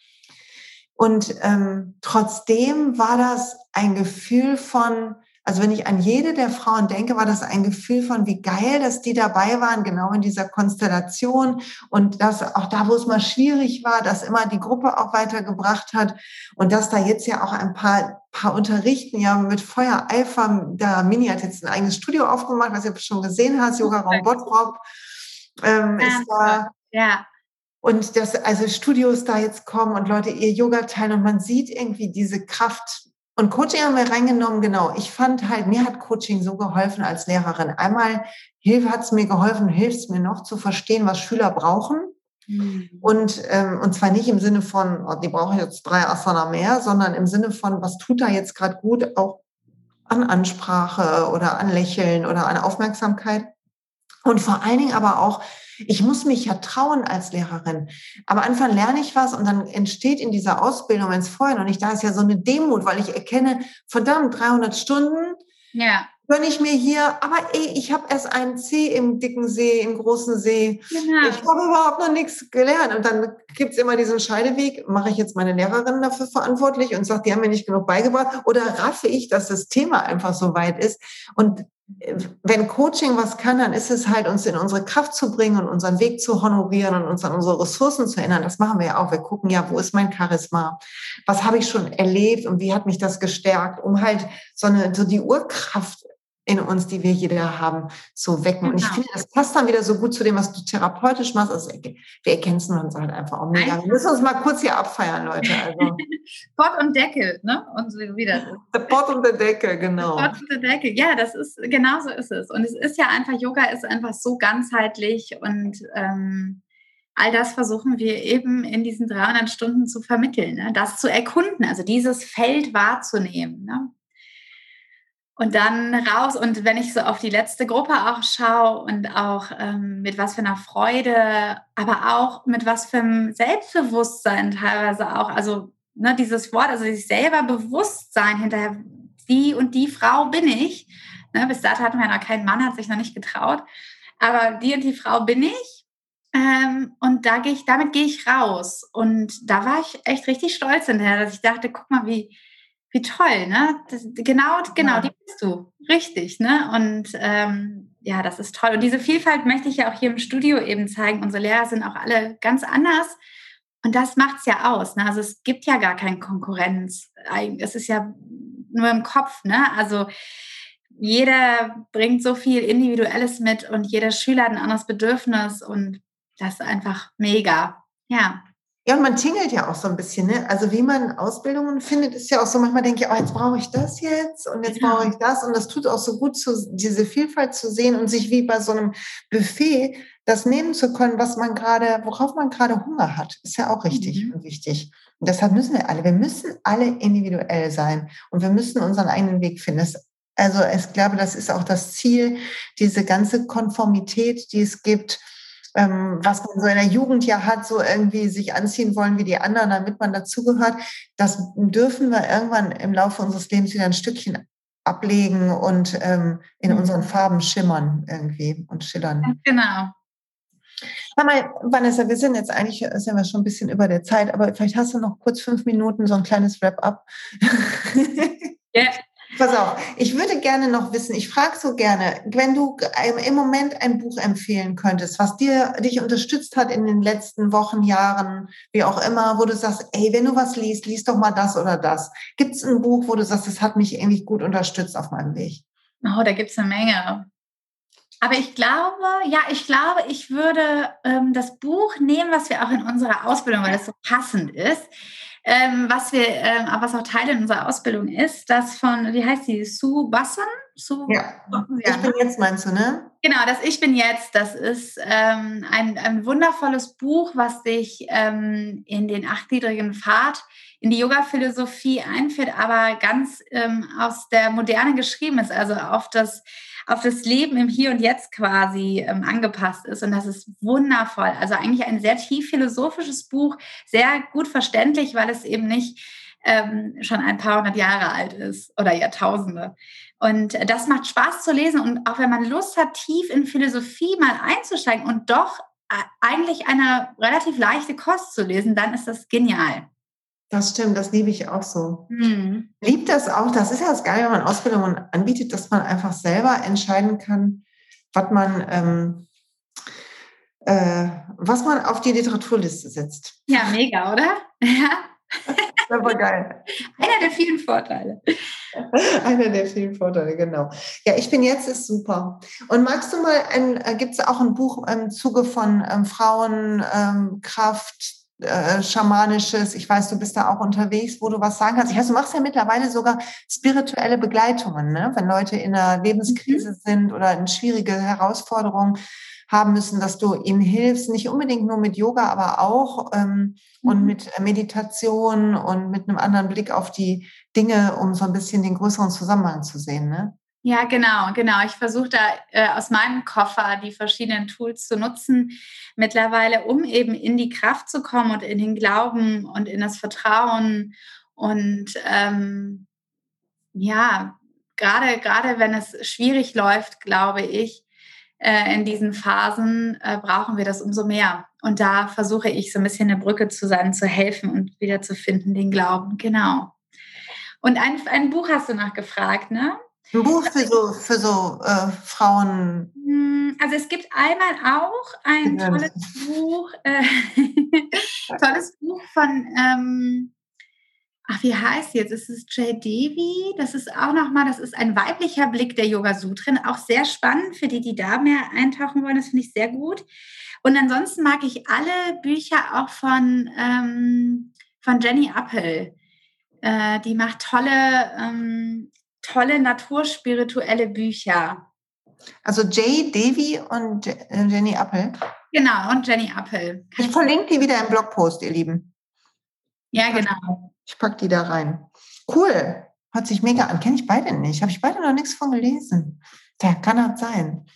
Und ähm, trotzdem war das ein Gefühl von, also wenn ich an jede der Frauen denke, war das ein Gefühl von, wie geil, dass die dabei waren, genau in dieser Konstellation und dass auch da, wo es mal schwierig war, dass immer die Gruppe auch weitergebracht hat und dass da jetzt ja auch ein paar, paar unterrichten, ja mit Feuer, Eifer, da Mini hat jetzt ein eigenes Studio aufgemacht, was du schon gesehen hast, Yoga Raum Bottrop ähm, ja, ist da. Ja. Und dass also Studios da jetzt kommen und Leute ihr Yoga teilen und man sieht irgendwie diese Kraft und Coaching haben wir reingenommen, genau. Ich fand halt, mir hat Coaching so geholfen als Lehrerin. Einmal hat es mir geholfen, hilft es mir noch zu verstehen, was Schüler brauchen. Mhm. Und, ähm, und zwar nicht im Sinne von, oh, die brauchen jetzt drei Asana mehr, sondern im Sinne von, was tut da jetzt gerade gut, auch an Ansprache oder an Lächeln oder an Aufmerksamkeit. Und vor allen Dingen aber auch, ich muss mich ja trauen als Lehrerin. Am Anfang lerne ich was und dann entsteht in dieser Ausbildung, wenn es vorher noch nicht da ist, ja so eine Demut, weil ich erkenne, verdammt, 300 Stunden. Ja gönne ich mir hier, aber ey, ich habe erst einen C im dicken See, im großen See. Genau. Ich habe überhaupt noch nichts gelernt. Und dann gibt es immer diesen Scheideweg, mache ich jetzt meine Lehrerin dafür verantwortlich und sage, die haben mir nicht genug beigebracht, oder raffe ich, dass das Thema einfach so weit ist. Und wenn Coaching was kann, dann ist es halt, uns in unsere Kraft zu bringen und unseren Weg zu honorieren und uns an unsere Ressourcen zu erinnern. Das machen wir ja auch. Wir gucken ja, wo ist mein Charisma? Was habe ich schon erlebt und wie hat mich das gestärkt, um halt so eine, so die Urkraft in uns, die wir jeder haben, so wecken. Genau. Und ich genau. finde, das passt dann wieder so gut zu dem, was du therapeutisch machst. Also wir ergänzen uns halt einfach auch mega. Wir müssen uns mal kurz hier abfeiern, Leute. Also. [laughs] Pott und Deckel, ne? Und so wieder. Der Pott und der Deckel, genau. Der Pott und der Deckel, ja, das ist, genau so ist es. Und es ist ja einfach, Yoga ist einfach so ganzheitlich und ähm, all das versuchen wir eben in diesen 300 Stunden zu vermitteln, ne? das zu erkunden, also dieses Feld wahrzunehmen. Ne? Und dann raus. Und wenn ich so auf die letzte Gruppe auch schaue und auch ähm, mit was für einer Freude, aber auch mit was für einem Selbstbewusstsein teilweise auch. Also ne, dieses Wort, also sich selber Bewusstsein hinterher, die und die Frau bin ich. Ne, bis dato hatten wir noch keinen Mann, hat sich noch nicht getraut. Aber die und die Frau bin ich. Ähm, und da gehe ich, damit gehe ich raus. Und da war ich echt richtig stolz hinterher, dass ich dachte, guck mal, wie, wie toll, ne? Das, genau, genau, ja. die bist du. Richtig, ne? Und ähm, ja, das ist toll. Und diese Vielfalt möchte ich ja auch hier im Studio eben zeigen. Unsere Lehrer sind auch alle ganz anders. Und das macht es ja aus. Ne? Also es gibt ja gar keine Konkurrenz. Es ist ja nur im Kopf. Ne? Also jeder bringt so viel Individuelles mit und jeder Schüler hat ein anderes Bedürfnis und das ist einfach mega. Ja. Ja, und man tingelt ja auch so ein bisschen, ne? Also wie man Ausbildungen findet, ist ja auch so, manchmal denke ich, oh, jetzt brauche ich das jetzt und jetzt brauche ich das. Und das tut auch so gut, zu, diese Vielfalt zu sehen und sich wie bei so einem Buffet das nehmen zu können, was man gerade, worauf man gerade Hunger hat. Ist ja auch richtig mhm. und wichtig. Und deshalb müssen wir alle, wir müssen alle individuell sein und wir müssen unseren eigenen Weg finden. also ich glaube, das ist auch das Ziel, diese ganze Konformität, die es gibt, ähm, was man so in der Jugend ja hat, so irgendwie sich anziehen wollen wie die anderen, damit man dazugehört, das dürfen wir irgendwann im Laufe unseres Lebens wieder ein Stückchen ablegen und ähm, in mhm. unseren Farben schimmern irgendwie und schillern. Genau. Sag mal, Vanessa, wir sind jetzt eigentlich, sind wir schon ein bisschen über der Zeit, aber vielleicht hast du noch kurz fünf Minuten so ein kleines Wrap-up. Ja, Pass auf, ich würde gerne noch wissen, ich frage so gerne, wenn du im Moment ein Buch empfehlen könntest, was dir dich unterstützt hat in den letzten Wochen, Jahren, wie auch immer, wo du sagst, ey, wenn du was liest, liest doch mal das oder das. Gibt es ein Buch, wo du sagst, das hat mich irgendwie gut unterstützt auf meinem Weg? Oh, da gibt es eine Menge. Aber ich glaube, ja, ich glaube, ich würde ähm, das Buch nehmen, was wir auch in unserer Ausbildung, weil es so passend ist, ähm, was wir, ähm, was auch Teil in unserer Ausbildung ist, das von, wie heißt die, Sue Basson? Sue, ja. ja, ich bin ne? jetzt, meinst du, ne? Genau, das Ich bin jetzt, das ist ähm, ein, ein wundervolles Buch, was sich ähm, in den achtgliedrigen Pfad in die Yoga-Philosophie einführt, aber ganz ähm, aus der Moderne geschrieben ist, also auf das auf das Leben im Hier und Jetzt quasi ähm, angepasst ist. Und das ist wundervoll. Also eigentlich ein sehr tief philosophisches Buch, sehr gut verständlich, weil es eben nicht ähm, schon ein paar hundert Jahre alt ist oder Jahrtausende. Und das macht Spaß zu lesen. Und auch wenn man Lust hat, tief in Philosophie mal einzusteigen und doch äh, eigentlich eine relativ leichte Kost zu lesen, dann ist das genial. Das stimmt, das liebe ich auch so. Mhm. Liebt das auch, das ist ja das Geile, wenn man Ausbildungen anbietet, dass man einfach selber entscheiden kann, was man, ähm, äh, was man auf die Literaturliste setzt. Ja, mega, oder? [laughs] Ja. War geil. Einer der vielen Vorteile. [laughs] Einer der vielen Vorteile, genau. Ja, ich bin jetzt ist super. Und magst du mal, äh, gibt es auch ein Buch im Zuge von ähm, Frauenkraft, ähm, äh, schamanisches, ich weiß, du bist da auch unterwegs, wo du was sagen kannst. Ich weiß, du machst ja mittlerweile sogar spirituelle Begleitungen, ne? wenn Leute in einer Lebenskrise mhm. sind oder in schwierige Herausforderungen. haben müssen, dass du ihnen hilfst, nicht unbedingt nur mit Yoga, aber auch ähm, mhm. und mit Meditation und mit einem anderen Blick auf die Dinge, um so ein bisschen den größeren Zusammenhang zu sehen. Ne? Ja, genau, genau. Ich versuche da äh, aus meinem Koffer die verschiedenen Tools zu nutzen mittlerweile, um eben in die Kraft zu kommen und in den Glauben und in das Vertrauen und ähm, ja, gerade gerade wenn es schwierig läuft, glaube ich, äh, in diesen Phasen äh, brauchen wir das umso mehr. Und da versuche ich so ein bisschen eine Brücke zu sein, zu helfen und wieder zu finden, den Glauben. Genau. Und ein, ein Buch hast du noch gefragt, ne? Ein Buch für so, für so äh, Frauen. Hm, also es gibt einmal auch ein tolles Buch, äh, [laughs] tolles Buch von, ähm, ach wie heißt jetzt? Es ist Jay Devi. Das ist auch nochmal, das ist ein weiblicher Blick der Yoga Sutren. Auch sehr spannend für die, die da mehr eintauchen wollen. Das finde ich sehr gut. Und ansonsten mag ich alle Bücher auch von, ähm, von Jenny Appel. Äh, die macht tolle ähm, tolle naturspirituelle Bücher. Also Jay Devi und äh, Jenny Appel. Genau, und Jenny Appel. ich verlinke die wieder im Blogpost, ihr Lieben. Ja, genau. Ich packe die da rein. Cool. Hört sich mega an. Kenne ich beide nicht. Habe ich beide noch nichts von gelesen. Da kann das sein.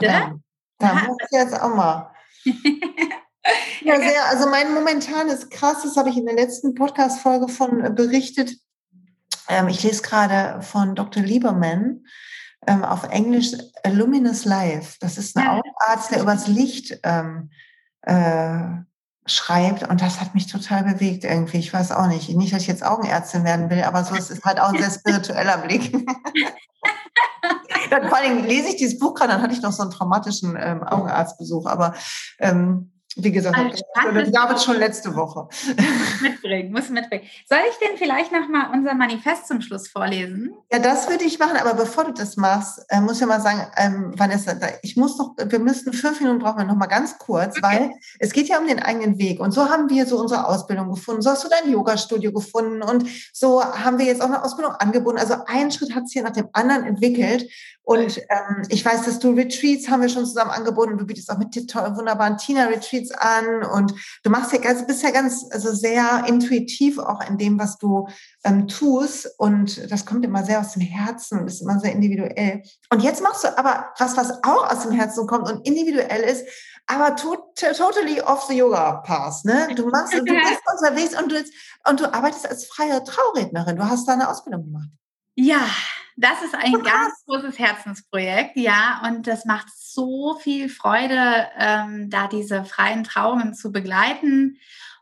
Da, da muss ich jetzt auch mal. [laughs] ja, sehr. Also mein momentanes krasses habe ich in der letzten Podcast-Folge von äh, berichtet. Ähm, ich lese gerade von Dr. Lieberman ähm, auf Englisch A Luminous Life. Das ist ein Augenarzt, der übers Licht ähm, äh, schreibt und das hat mich total bewegt irgendwie. Ich weiß auch nicht. Nicht, dass ich jetzt Augenärztin werden will, aber so ist es halt auch ein sehr spiritueller Blick. [laughs] dann vor allem lese ich dieses Buch gerade, dann hatte ich noch so einen traumatischen ähm, Augenarztbesuch, aber ähm, wie gesagt, das gab es schon letzte Woche. Mitbringen, muss mitbringen. Soll ich denn vielleicht nochmal unser Manifest zum Schluss vorlesen? Ja, das würde ich machen, aber bevor du das machst, äh, muss ich mal sagen, ähm, Vanessa, ich muss noch, wir müssten fünf Minuten brauchen wir noch mal ganz kurz, okay. weil es geht ja um den eigenen Weg. Und so haben wir so unsere Ausbildung gefunden. So hast du dein Yoga-Studio gefunden und so haben wir jetzt auch eine Ausbildung angeboten. Also ein Schritt hat sich hier nach dem anderen entwickelt. Und ähm, ich weiß, dass du Retreats haben wir schon zusammen angeboten. Du bietest auch mit wunderbaren Tina-Retreats an und du machst ja ganz, bist ja ganz, also sehr intuitiv auch in dem, was du ähm, tust. Und das kommt immer sehr aus dem Herzen und ist immer sehr individuell. Und jetzt machst du aber was, was auch aus dem Herzen kommt und individuell ist, aber to totally off the Yoga Path. Ne? Du machst, du [laughs] bist unterwegs und du, und du arbeitest als freie Traurednerin. Du hast da eine Ausbildung gemacht. Ja, das ist ein ganz großes Herzensprojekt, ja, und das macht so viel Freude, ähm, da diese freien Trauungen zu begleiten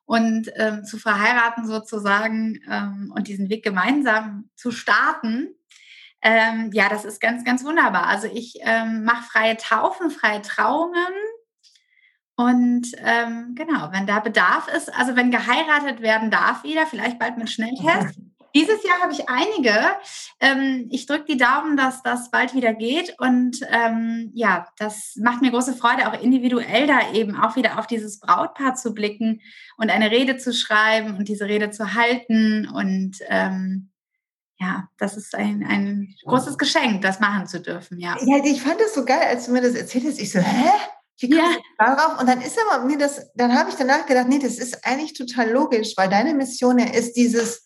und ähm, zu verheiraten sozusagen ähm, und diesen Weg gemeinsam zu starten. Ähm, ja, das ist ganz, ganz wunderbar. Also ich ähm, mache freie Taufen, freie Trauungen. Und ähm, genau, wenn da Bedarf ist, also wenn geheiratet werden darf wieder, vielleicht bald mit Schnelltest, [laughs] Dieses Jahr habe ich einige. Ähm, ich drücke die Daumen, dass das bald wieder geht. Und ähm, ja, das macht mir große Freude, auch individuell da eben auch wieder auf dieses Brautpaar zu blicken und eine Rede zu schreiben und diese Rede zu halten. Und ähm, ja, das ist ein, ein großes Geschenk, das machen zu dürfen. Ja. ja, ich fand es so geil, als du mir das erzählt hast. Ich so, hä? Wie ja. darauf? Und dann ist aber mir das, dann habe ich danach gedacht, nee, das ist eigentlich total logisch, weil deine Mission ja ist dieses,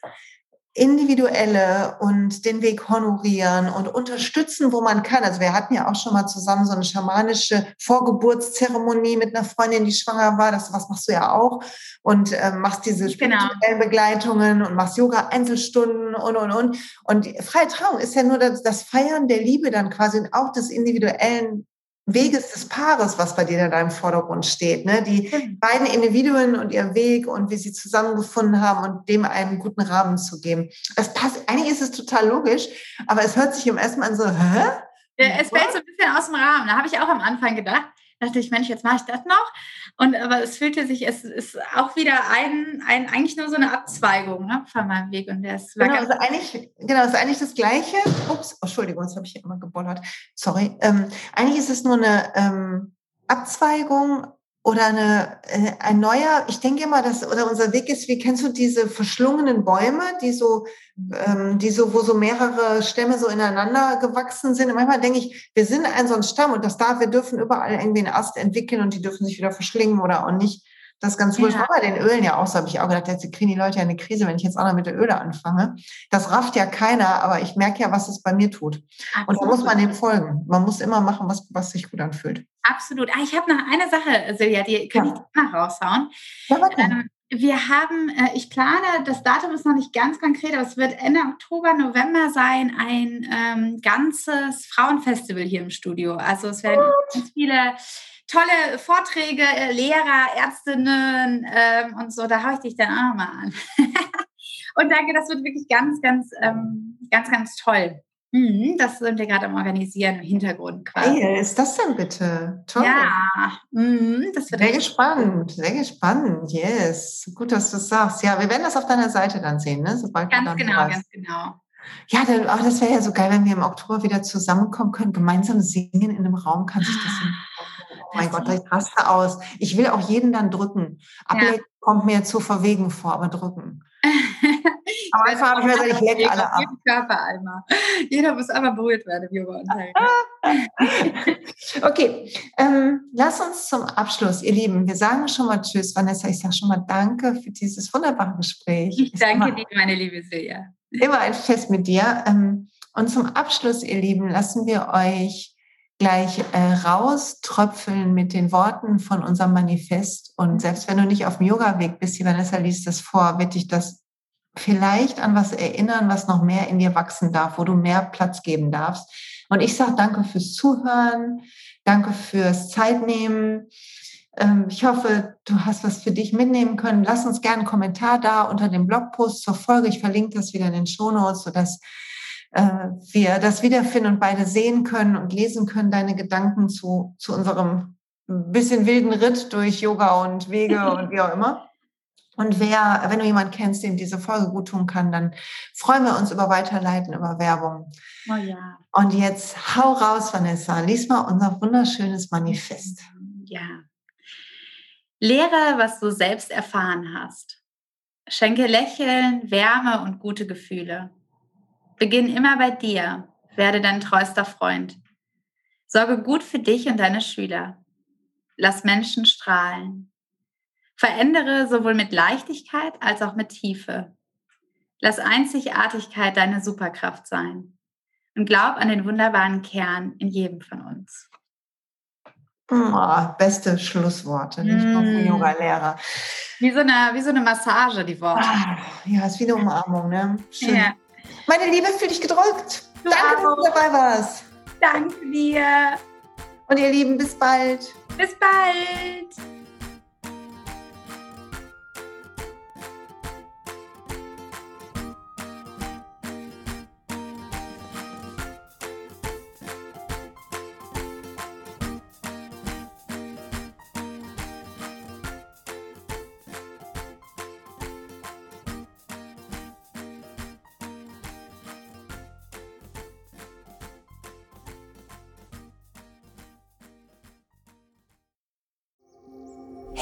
individuelle und den Weg honorieren und unterstützen, wo man kann. Also wir hatten ja auch schon mal zusammen so eine schamanische Vorgeburtszeremonie mit einer Freundin, die schwanger war. Das was machst du ja auch und äh, machst diese genau. spirituellen genau. Begleitungen und machst Yoga Einzelstunden und und und. Und freie Trauung ist ja nur das, das Feiern der Liebe dann quasi und auch des individuellen Weges des Paares, was bei dir in deinem Vordergrund steht. Ne? Die mhm. beiden Individuen und ihr Weg und wie sie zusammengefunden haben und dem einen guten Rahmen zu geben. Es passt, eigentlich ist es total logisch, aber es hört sich im ersten Mal an so, hä? Es fällt so ein bisschen aus dem Rahmen. Da habe ich auch am Anfang gedacht, dachte ich, Mensch, jetzt mache ich das noch. Und aber es fühlte sich, es ist auch wieder ein, ein eigentlich nur so eine Abzweigung ne, von meinem Weg. Und der ist genau, also eigentlich, genau, ist eigentlich das Gleiche. Ups, Entschuldigung, jetzt habe ich hier immer gebollert. Sorry. Ähm, eigentlich ist es nur eine ähm, Abzweigung oder eine, äh, ein neuer, ich denke immer, dass, oder unser Weg ist, wie kennst du diese verschlungenen Bäume, die so, ähm, die so, wo so mehrere Stämme so ineinander gewachsen sind. Und manchmal denke ich, wir sind ein so ein Stamm und das darf, wir dürfen überall irgendwie einen Ast entwickeln und die dürfen sich wieder verschlingen oder auch nicht. Das ist ganz cool. Ja. bei den Ölen ja auch so, habe ich auch gedacht, jetzt kriegen die Leute ja eine Krise, wenn ich jetzt auch noch mit der Öle anfange. Das rafft ja keiner, aber ich merke ja, was es bei mir tut. Absolut. Und da muss man dem folgen. Man muss immer machen, was, was sich gut anfühlt. Absolut. Ah, ich habe noch eine Sache, Silja, die kann ja. ich mal raushauen. Ja, warte. Ähm, wir haben, äh, ich plane, das Datum ist noch nicht ganz konkret, aber es wird Ende Oktober, November sein, ein ähm, ganzes Frauenfestival hier im Studio. Also es werden ganz viele tolle Vorträge, äh, Lehrer, Ärztinnen ähm, und so. Da haue ich dich dann auch nochmal an. [laughs] und danke, das wird wirklich ganz, ganz, ähm, ganz, ganz toll. Mhm, das sind wir gerade am Organisieren im Hintergrund quasi. Hey, ist das denn bitte? Toll. Ja, mhm, das wird sehr gespannt, sehr gespannt. Yes, gut, dass du es sagst. Ja, wir werden das auf deiner Seite dann sehen, ne? Sobald ganz genau, hast. ganz genau. Ja, dann, oh, das wäre ja so geil, wenn wir im Oktober wieder zusammenkommen können, gemeinsam singen in einem Raum. Kann sich das [gasps] Oh mein Gott, ich raste aus. Ich will auch jeden dann drücken. Ablecken ja. kommt mir zu verwegen vor, aber drücken. [laughs] Am Anfang habe ich mir gesagt, ich lecke alle ab. Jeden Körper einmal. Jeder muss einmal berührt werden wie Oberunteil. [laughs] okay, ähm, lass uns zum Abschluss, ihr Lieben, wir sagen schon mal Tschüss, Vanessa. Ich sage schon mal Danke für dieses wunderbare Gespräch. Ich danke dir, meine liebe Silja. Immer ein Fest mit dir. Ähm, und zum Abschluss, ihr Lieben, lassen wir euch gleich äh, rauströpfeln mit den Worten von unserem Manifest. Und selbst wenn du nicht auf dem Yoga-Weg bist, die Vanessa liest das vor, wird dich das vielleicht an was erinnern, was noch mehr in dir wachsen darf, wo du mehr Platz geben darfst. Und ich sage danke fürs Zuhören, danke fürs Zeitnehmen. Ähm, ich hoffe, du hast was für dich mitnehmen können. Lass uns gerne einen Kommentar da unter dem Blogpost zur Folge. Ich verlinke das wieder in den Shownotes, sodass wir das wiederfinden und beide sehen können und lesen können, deine Gedanken zu, zu unserem bisschen wilden Ritt durch Yoga und Wege [laughs] und wie auch immer. Und wer, wenn du jemanden kennst, dem diese Folge gut tun kann, dann freuen wir uns über Weiterleiten, über Werbung. Oh ja. Und jetzt hau raus, Vanessa. Lies mal unser wunderschönes Manifest. Ja. Lehre, was du selbst erfahren hast. Schenke Lächeln, Wärme und gute Gefühle. Beginn immer bei dir. Werde dein treuster Freund. Sorge gut für dich und deine Schüler. Lass Menschen strahlen. Verändere sowohl mit Leichtigkeit als auch mit Tiefe. Lass Einzigartigkeit deine Superkraft sein. Und glaub an den wunderbaren Kern in jedem von uns. Oh, beste Schlussworte, nicht nur für mm. Yoga-Lehrer. Wie, so eine, wie so eine Massage, die Worte. Ah, ja, ist wie eine Umarmung, ne? Schön. Ja. Meine Liebe, fühl dich gedrückt. Du Danke, dass du dabei warst. Danke dir. Und ihr Lieben, bis bald. Bis bald.